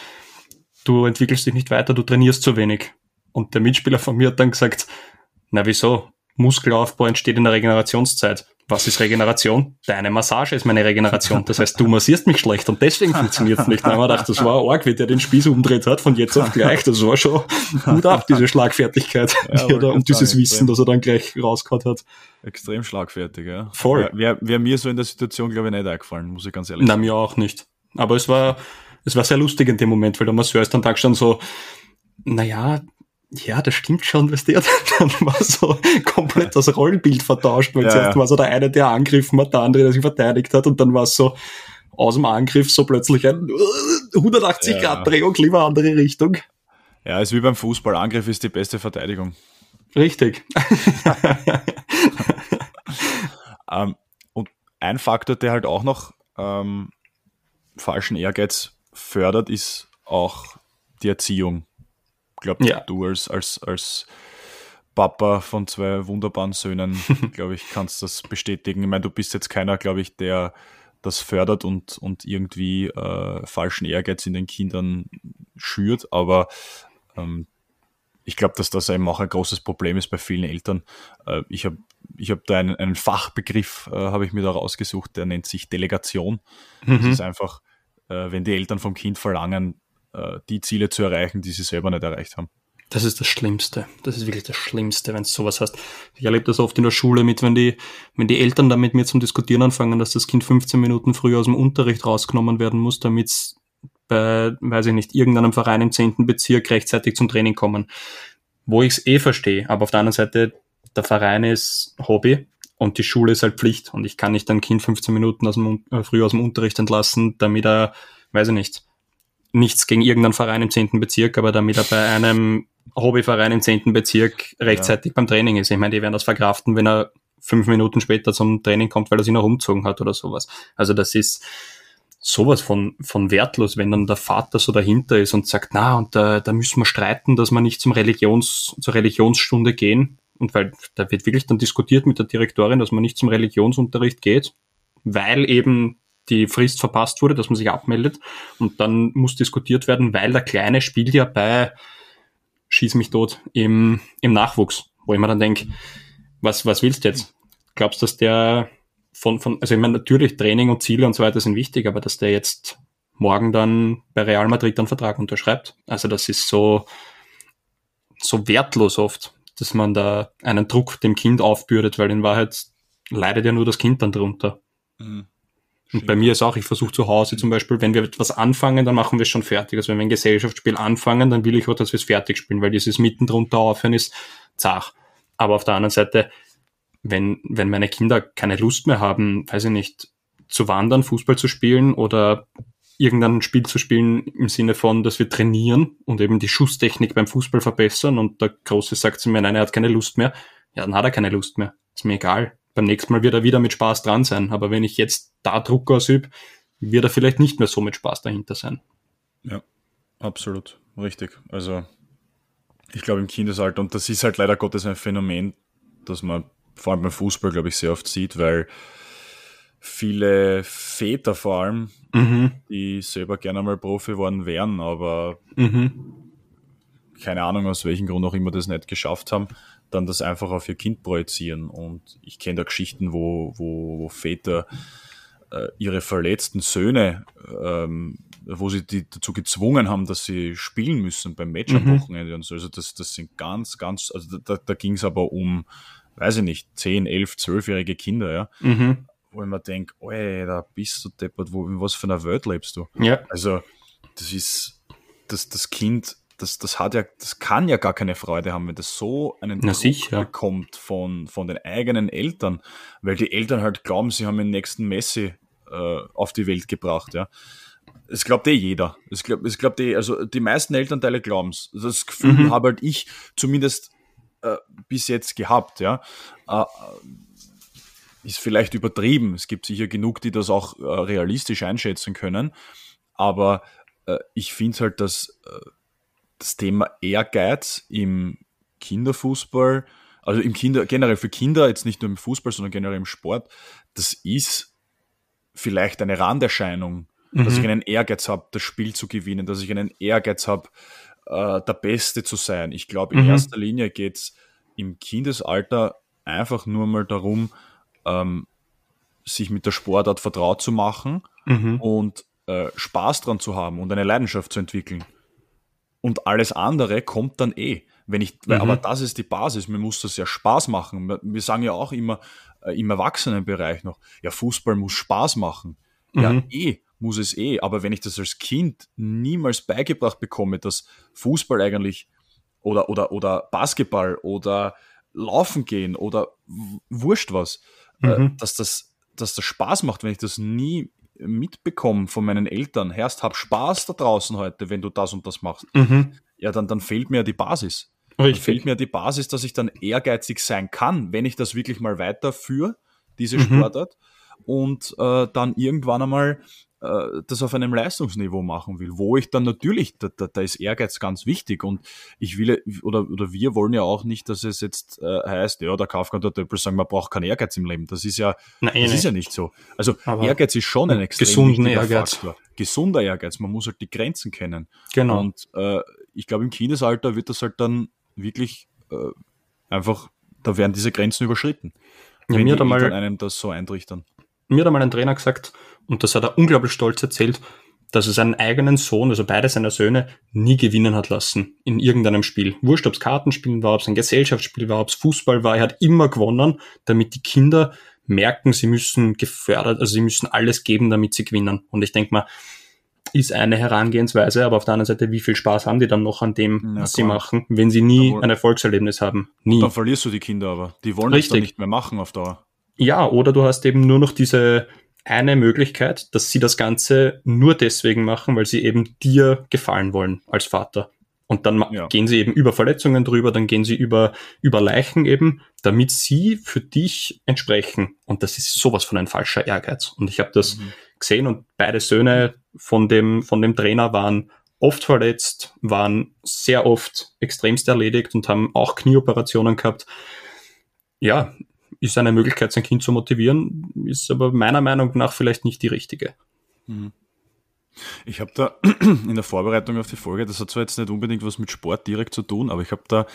du entwickelst dich nicht weiter, du trainierst zu wenig. Und der Mitspieler von mir hat dann gesagt, na wieso? Muskelaufbau entsteht in der Regenerationszeit. Was ist Regeneration? Deine Massage ist meine Regeneration. Das heißt, du massierst mich schlecht und deswegen funktioniert es nicht. Da haben wir gedacht, das war arg, wie der den Spieß umdreht hat, von jetzt auf gleich. Das war schon gut ab, diese Schlagfertigkeit ja, die und dieses Wissen, das er dann gleich rausgehauen hat. Extrem schlagfertig, ja. Voll. Wäre wär mir so in der Situation, glaube ich, nicht eingefallen, muss ich ganz ehrlich sagen. Na, mir auch nicht. Aber es war, es war sehr lustig in dem Moment, weil der Masseur ist dann Tag schon so, naja, ja, das stimmt schon, weißt du, dann war so komplett das Rollenbild vertauscht, weil ja, zuerst war so der eine, der angegriffen hat, der andere, der sich verteidigt hat und dann war es so aus dem Angriff so plötzlich ein 180-Grad-Drehung, ja. lieber andere Richtung. Ja, ist wie beim Fußball, Angriff ist die beste Verteidigung. Richtig. ähm, und ein Faktor, der halt auch noch ähm, falschen Ehrgeiz fördert, ist auch die Erziehung glaube, ja. du als, als, als Papa von zwei wunderbaren Söhnen, glaube ich, kannst das bestätigen. Ich meine, du bist jetzt keiner, glaube ich, der das fördert und, und irgendwie äh, falschen Ehrgeiz in den Kindern schürt, aber ähm, ich glaube, dass das eben auch ein großes Problem ist bei vielen Eltern. Äh, ich habe ich hab da einen, einen Fachbegriff, äh, habe ich mir da rausgesucht, der nennt sich Delegation. Mhm. Das ist einfach, äh, wenn die Eltern vom Kind verlangen, die Ziele zu erreichen, die sie selber nicht erreicht haben. Das ist das Schlimmste. Das ist wirklich das Schlimmste, wenn es sowas hast. Ich erlebe das oft in der Schule mit, wenn die, wenn die Eltern da mit mir zum Diskutieren anfangen, dass das Kind 15 Minuten früher aus dem Unterricht rausgenommen werden muss, damit es bei, weiß ich nicht, irgendeinem Verein im 10. Bezirk rechtzeitig zum Training kommen. Wo ich es eh verstehe, aber auf der anderen Seite, der Verein ist Hobby und die Schule ist halt Pflicht und ich kann nicht ein Kind 15 Minuten aus dem, äh, früher aus dem Unterricht entlassen, damit er, weiß ich nicht, nichts gegen irgendeinen Verein im 10. Bezirk, aber damit er bei einem Hobbyverein im 10. Bezirk rechtzeitig ja. beim Training ist. Ich meine, die werden das verkraften, wenn er fünf Minuten später zum Training kommt, weil er sich noch umzogen hat oder sowas. Also das ist sowas von, von wertlos, wenn dann der Vater so dahinter ist und sagt, na, und da, da müssen wir streiten, dass wir nicht zum Religions, zur Religionsstunde gehen. Und weil da wird wirklich dann diskutiert mit der Direktorin, dass man nicht zum Religionsunterricht geht, weil eben die Frist verpasst wurde, dass man sich abmeldet. Und dann muss diskutiert werden, weil der Kleine spielt ja bei Schieß mich tot im, im Nachwuchs, wo ich mir dann denke, was, was willst du jetzt? Glaubst du, dass der von, von, also ich meine, natürlich Training und Ziele und so weiter sind wichtig, aber dass der jetzt morgen dann bei Real Madrid einen Vertrag unterschreibt. Also das ist so, so wertlos oft. dass man da einen Druck dem Kind aufbürdet, weil in Wahrheit leidet ja nur das Kind dann drunter. Mhm. Und bei mir ist auch, ich versuche zu Hause zum Beispiel, wenn wir etwas anfangen, dann machen wir es schon fertig. Also wenn wir ein Gesellschaftsspiel anfangen, dann will ich auch, dass wir es fertig spielen, weil dieses mitten drunter aufhören ist zart. Aber auf der anderen Seite, wenn, wenn meine Kinder keine Lust mehr haben, weiß ich nicht, zu wandern, Fußball zu spielen oder irgendein Spiel zu spielen im Sinne von, dass wir trainieren und eben die Schusstechnik beim Fußball verbessern und der Große sagt zu mir, nein, er hat keine Lust mehr, ja, dann hat er keine Lust mehr. Ist mir egal beim nächsten Mal wird er wieder mit Spaß dran sein. Aber wenn ich jetzt da Druck ausübe, wird er vielleicht nicht mehr so mit Spaß dahinter sein. Ja, absolut. Richtig. Also ich glaube im Kindesalter, und das ist halt leider Gottes ein Phänomen, das man vor allem beim Fußball, glaube ich, sehr oft sieht, weil viele Väter vor allem, mhm. die selber gerne mal Profi worden wären, aber mhm. keine Ahnung aus welchem Grund auch immer das nicht geschafft haben, dann das einfach auf ihr Kind projizieren. Und ich kenne da Geschichten, wo, wo, wo Väter äh, ihre verletzten Söhne, ähm, wo sie die dazu gezwungen haben, dass sie spielen müssen beim Match am mhm. Wochenende und so. Also das, das sind ganz, ganz, also da, da ging es aber um, weiß ich nicht, 10, 11, 12-jährige Kinder, ja. Mhm. Wo ich mir denke, ey, da bist du deppert, wo, in was für einer Welt lebst du? Ja. Also, das ist, das, das Kind das, das hat ja, das kann ja gar keine Freude haben, wenn das so einen Na, bekommt von, von den eigenen Eltern, weil die Eltern halt glauben, sie haben den nächsten Messi äh, auf die Welt gebracht, ja. Es glaubt eh jeder. Es glaubt, es glaubt eh, also die meisten Elternteile glauben es. Das Gefühl mhm. habe halt ich zumindest äh, bis jetzt gehabt, ja. Äh, ist vielleicht übertrieben. Es gibt sicher genug, die das auch äh, realistisch einschätzen können. Aber äh, ich finde halt, dass äh, das Thema Ehrgeiz im Kinderfußball, also im Kinder, generell für Kinder, jetzt nicht nur im Fußball, sondern generell im Sport, das ist vielleicht eine Randerscheinung, mhm. dass ich einen Ehrgeiz habe, das Spiel zu gewinnen, dass ich einen Ehrgeiz habe, äh, der Beste zu sein. Ich glaube, in mhm. erster Linie geht es im Kindesalter einfach nur mal darum, ähm, sich mit der Sportart vertraut zu machen mhm. und äh, Spaß dran zu haben und eine Leidenschaft zu entwickeln. Und alles andere kommt dann eh. Wenn ich, mhm. aber das ist die Basis. Mir muss das ja Spaß machen. Wir sagen ja auch immer äh, im Erwachsenenbereich noch, ja, Fußball muss Spaß machen. Mhm. Ja, eh, muss es eh. Aber wenn ich das als Kind niemals beigebracht bekomme, dass Fußball eigentlich oder, oder, oder Basketball oder Laufen gehen oder wurscht was, äh, mhm. äh, dass das, dass das Spaß macht, wenn ich das nie mitbekomme von meinen Eltern, Herrst, hab Spaß da draußen heute, wenn du das und das machst, mhm. ja, dann, dann fehlt mir ja die Basis. Richtig. Dann fehlt mir die Basis, dass ich dann ehrgeizig sein kann, wenn ich das wirklich mal weiterführe, diese mhm. Und äh, dann irgendwann einmal äh, das auf einem Leistungsniveau machen will, wo ich dann natürlich, da, da, da ist Ehrgeiz ganz wichtig und ich will, oder, oder wir wollen ja auch nicht, dass es jetzt äh, heißt, ja, der Kafka und der Töppel sagen, man braucht keinen Ehrgeiz im Leben. Das ist ja, Nein, das nicht. ist ja nicht so. Also Aber Ehrgeiz ist schon ein extrem gesunder Ehrgeiz. Faktor. Gesunder Ehrgeiz. Man muss halt die Grenzen kennen. Genau. Und äh, ich glaube, im Kindesalter wird das halt dann wirklich äh, einfach, da werden diese Grenzen überschritten. Ja, wenn mir die mal, einem das so eintrichtern. Mir hat einmal ein Trainer gesagt, und das hat er unglaublich stolz erzählt, dass er seinen eigenen Sohn, also beide seiner Söhne, nie gewinnen hat lassen in irgendeinem Spiel. Wurscht, ob es Kartenspielen war, ob es ein Gesellschaftsspiel war, ob es Fußball war, er hat immer gewonnen, damit die Kinder merken, sie müssen gefördert, also sie müssen alles geben, damit sie gewinnen. Und ich denke mal, ist eine Herangehensweise, aber auf der anderen Seite, wie viel Spaß haben die dann noch an dem, ja, was sie machen, wenn sie nie ein Erfolgserlebnis haben? Nie. Dann verlierst du die Kinder aber. Die wollen Richtig. das dann nicht mehr machen auf Dauer. Ja, oder du hast eben nur noch diese eine Möglichkeit, dass sie das Ganze nur deswegen machen, weil sie eben dir gefallen wollen als Vater. Und dann ja. gehen sie eben über Verletzungen drüber, dann gehen sie über, über Leichen eben, damit sie für dich entsprechen. Und das ist sowas von ein falscher Ehrgeiz. Und ich habe das mhm. gesehen und beide Söhne von dem, von dem Trainer waren oft verletzt, waren sehr oft extremst erledigt und haben auch Knieoperationen gehabt. Ja, ist eine Möglichkeit, sein Kind zu motivieren, ist aber meiner Meinung nach vielleicht nicht die richtige. Mhm. Ich habe da in der Vorbereitung auf die Folge, das hat zwar jetzt nicht unbedingt was mit Sport direkt zu tun, aber ich habe da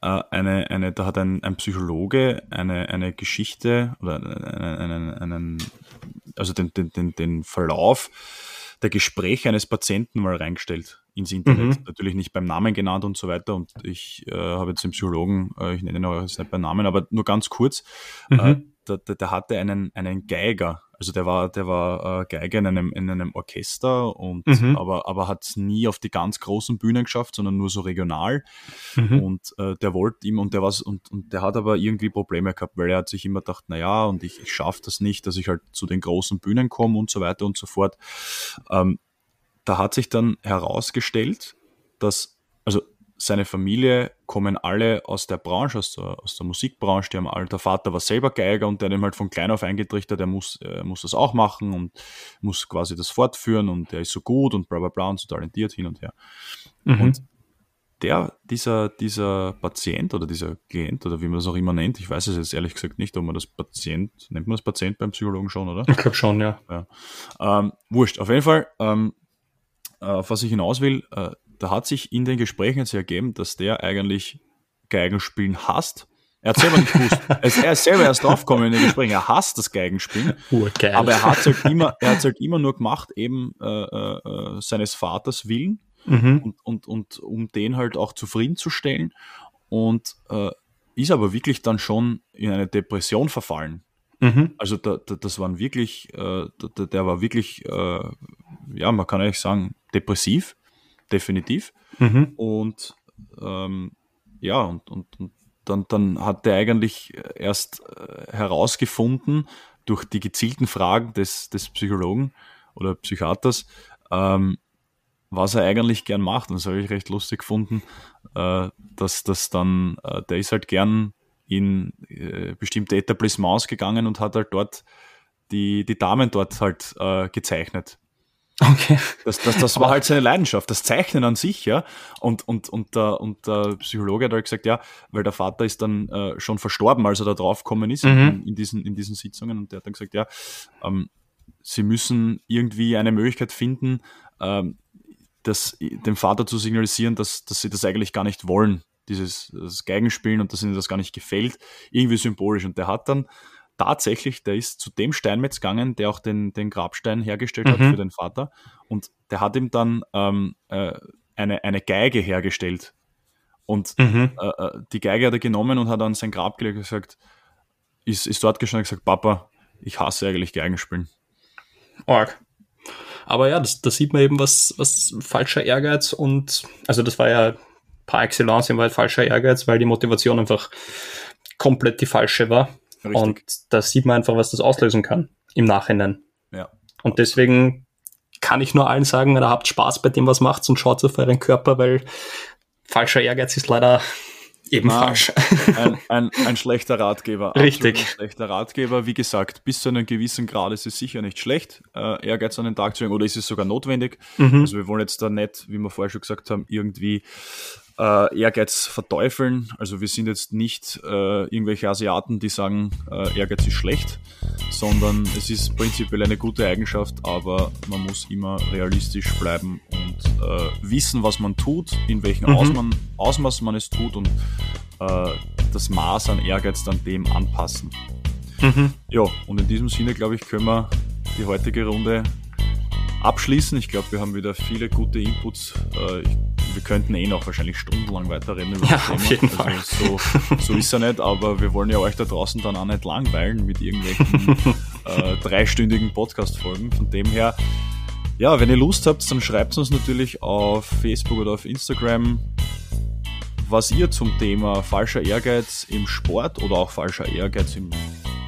äh, eine, eine, da hat ein, ein Psychologe eine, eine Geschichte oder einen, einen, einen also den, den, den, den Verlauf der Gespräch eines Patienten mal reingestellt ins Internet. Mhm. Natürlich nicht beim Namen genannt und so weiter. Und ich äh, habe jetzt den Psychologen, äh, ich nenne ihn auch jetzt nicht beim Namen, aber nur ganz kurz, mhm. äh, der, der, der, hatte einen, einen Geiger. Also der war, der war äh, Geiger in einem, in einem Orchester und mhm. aber, aber hat es nie auf die ganz großen Bühnen geschafft, sondern nur so regional. Mhm. Und äh, der wollte ihm und der was und, und der hat aber irgendwie Probleme gehabt, weil er hat sich immer gedacht, na ja, und ich, ich schaffe das nicht, dass ich halt zu den großen Bühnen komme und so weiter und so fort. Ähm, da hat sich dann herausgestellt, dass, also seine Familie kommen alle aus der Branche, aus der, aus der Musikbranche. Der Vater war selber Geiger und der hat ihm halt von klein auf eingetrichtert, er muss, er muss das auch machen und muss quasi das fortführen und der ist so gut und bla bla bla und so talentiert hin und her. Mhm. Und der, dieser, dieser Patient oder dieser Klient oder wie man das auch immer nennt, ich weiß es jetzt ehrlich gesagt nicht, ob man das Patient, nennt man das Patient beim Psychologen schon, oder? Ich glaube schon, ja. ja. Ähm, wurscht, auf jeden Fall, ähm, äh, auf was ich hinaus will, äh, da hat sich in den Gesprächen jetzt ergeben, dass der eigentlich Geigenspielen hasst. Er hat selber nicht gewusst. er ist selber erst draufgekommen in den Gesprächen. Er hasst das Geigenspielen. Urgeil. Aber er hat es halt immer, er halt immer nur gemacht, eben äh, äh, seines Vaters Willen mhm. und, und, und um den halt auch zufriedenzustellen. Und äh, ist aber wirklich dann schon in eine Depression verfallen. Mhm. Also da, da, das waren wirklich, äh, der, der war wirklich, äh, ja, man kann eigentlich sagen, depressiv definitiv. Mhm. Und ähm, ja, und, und, und dann, dann hat er eigentlich erst äh, herausgefunden, durch die gezielten Fragen des, des Psychologen oder Psychiaters, ähm, was er eigentlich gern macht. Und das habe ich recht lustig gefunden, äh, dass das dann, äh, der ist halt gern in äh, bestimmte Etablissements gegangen und hat halt dort die, die Damen dort halt äh, gezeichnet. Okay. Das, das, das war halt seine Leidenschaft, das Zeichnen an sich, ja. Und, und, und, der, und der Psychologe hat halt gesagt, ja, weil der Vater ist dann äh, schon verstorben, als er da drauf gekommen ist mhm. in, in, diesen, in diesen Sitzungen. Und der hat dann gesagt, ja, ähm, sie müssen irgendwie eine Möglichkeit finden, ähm, das, dem Vater zu signalisieren, dass, dass sie das eigentlich gar nicht wollen, dieses das Geigenspielen und dass ihnen das gar nicht gefällt, irgendwie symbolisch. Und der hat dann tatsächlich, der ist zu dem Steinmetz gegangen, der auch den, den Grabstein hergestellt mhm. hat für den Vater. Und der hat ihm dann ähm, äh, eine, eine Geige hergestellt. Und mhm. äh, äh die Geige hat er genommen und hat an sein Grab gelegt und gesagt, ist, ist dort gestanden und gesagt, Papa, ich hasse eigentlich Geigenspielen. Org. Aber ja, das, da sieht man eben, was, was falscher Ehrgeiz und, also das war ja par excellence in Wahrheit falscher Ehrgeiz, weil die Motivation einfach komplett die falsche war. Richtig. Und da sieht man einfach, was das auslösen kann im Nachhinein. Ja. Und deswegen kann ich nur allen sagen, ihr habt Spaß bei dem, was macht und schaut auf euren Körper, weil falscher Ehrgeiz ist leider eben Na, falsch. Ein, ein, ein, schlechter Ratgeber. Richtig. Ein schlechter Ratgeber. Wie gesagt, bis zu einem gewissen Grad ist es sicher nicht schlecht, äh, Ehrgeiz an den Tag zu legen, oder ist es sogar notwendig. Mhm. Also wir wollen jetzt da nicht, wie wir vorher schon gesagt haben, irgendwie äh, Ehrgeiz verteufeln. Also wir sind jetzt nicht äh, irgendwelche Asiaten, die sagen, äh, Ehrgeiz ist schlecht, sondern es ist prinzipiell eine gute Eigenschaft, aber man muss immer realistisch bleiben und äh, wissen, was man tut, in welchem mhm. Ausmaß, Ausmaß man es tut und äh, das Maß an Ehrgeiz dann dem anpassen. Mhm. Ja, und in diesem Sinne, glaube ich, können wir die heutige Runde abschließen. Ich glaube, wir haben wieder viele gute Inputs. Äh, wir könnten eh noch wahrscheinlich stundenlang weiterreden über ja, das Thema. Auf jeden Fall. Also so, so ist er nicht, aber wir wollen ja euch da draußen dann auch nicht langweilen mit irgendwelchen äh, dreistündigen Podcast-Folgen. Von dem her, ja, wenn ihr Lust habt, dann schreibt uns natürlich auf Facebook oder auf Instagram, was ihr zum Thema falscher Ehrgeiz im Sport oder auch falscher Ehrgeiz im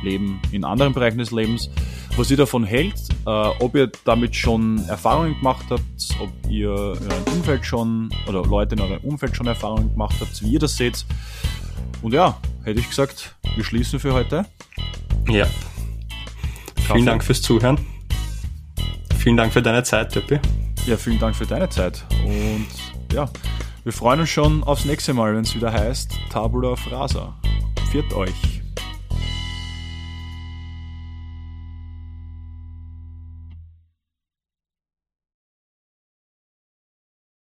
Leben, in anderen Bereichen des Lebens, was ihr davon hält, äh, ob ihr damit schon Erfahrungen gemacht habt, ob ihr in eurem Umfeld schon oder Leute in eurem Umfeld schon Erfahrungen gemacht habt, wie ihr das seht. Und ja, hätte ich gesagt, wir schließen für heute. Ja. Vielen Dank fürs Zuhören. Vielen Dank für deine Zeit, Töppi. Ja, vielen Dank für deine Zeit. Und ja, wir freuen uns schon aufs nächste Mal, wenn es wieder heißt Tabula Frasa. Viert euch.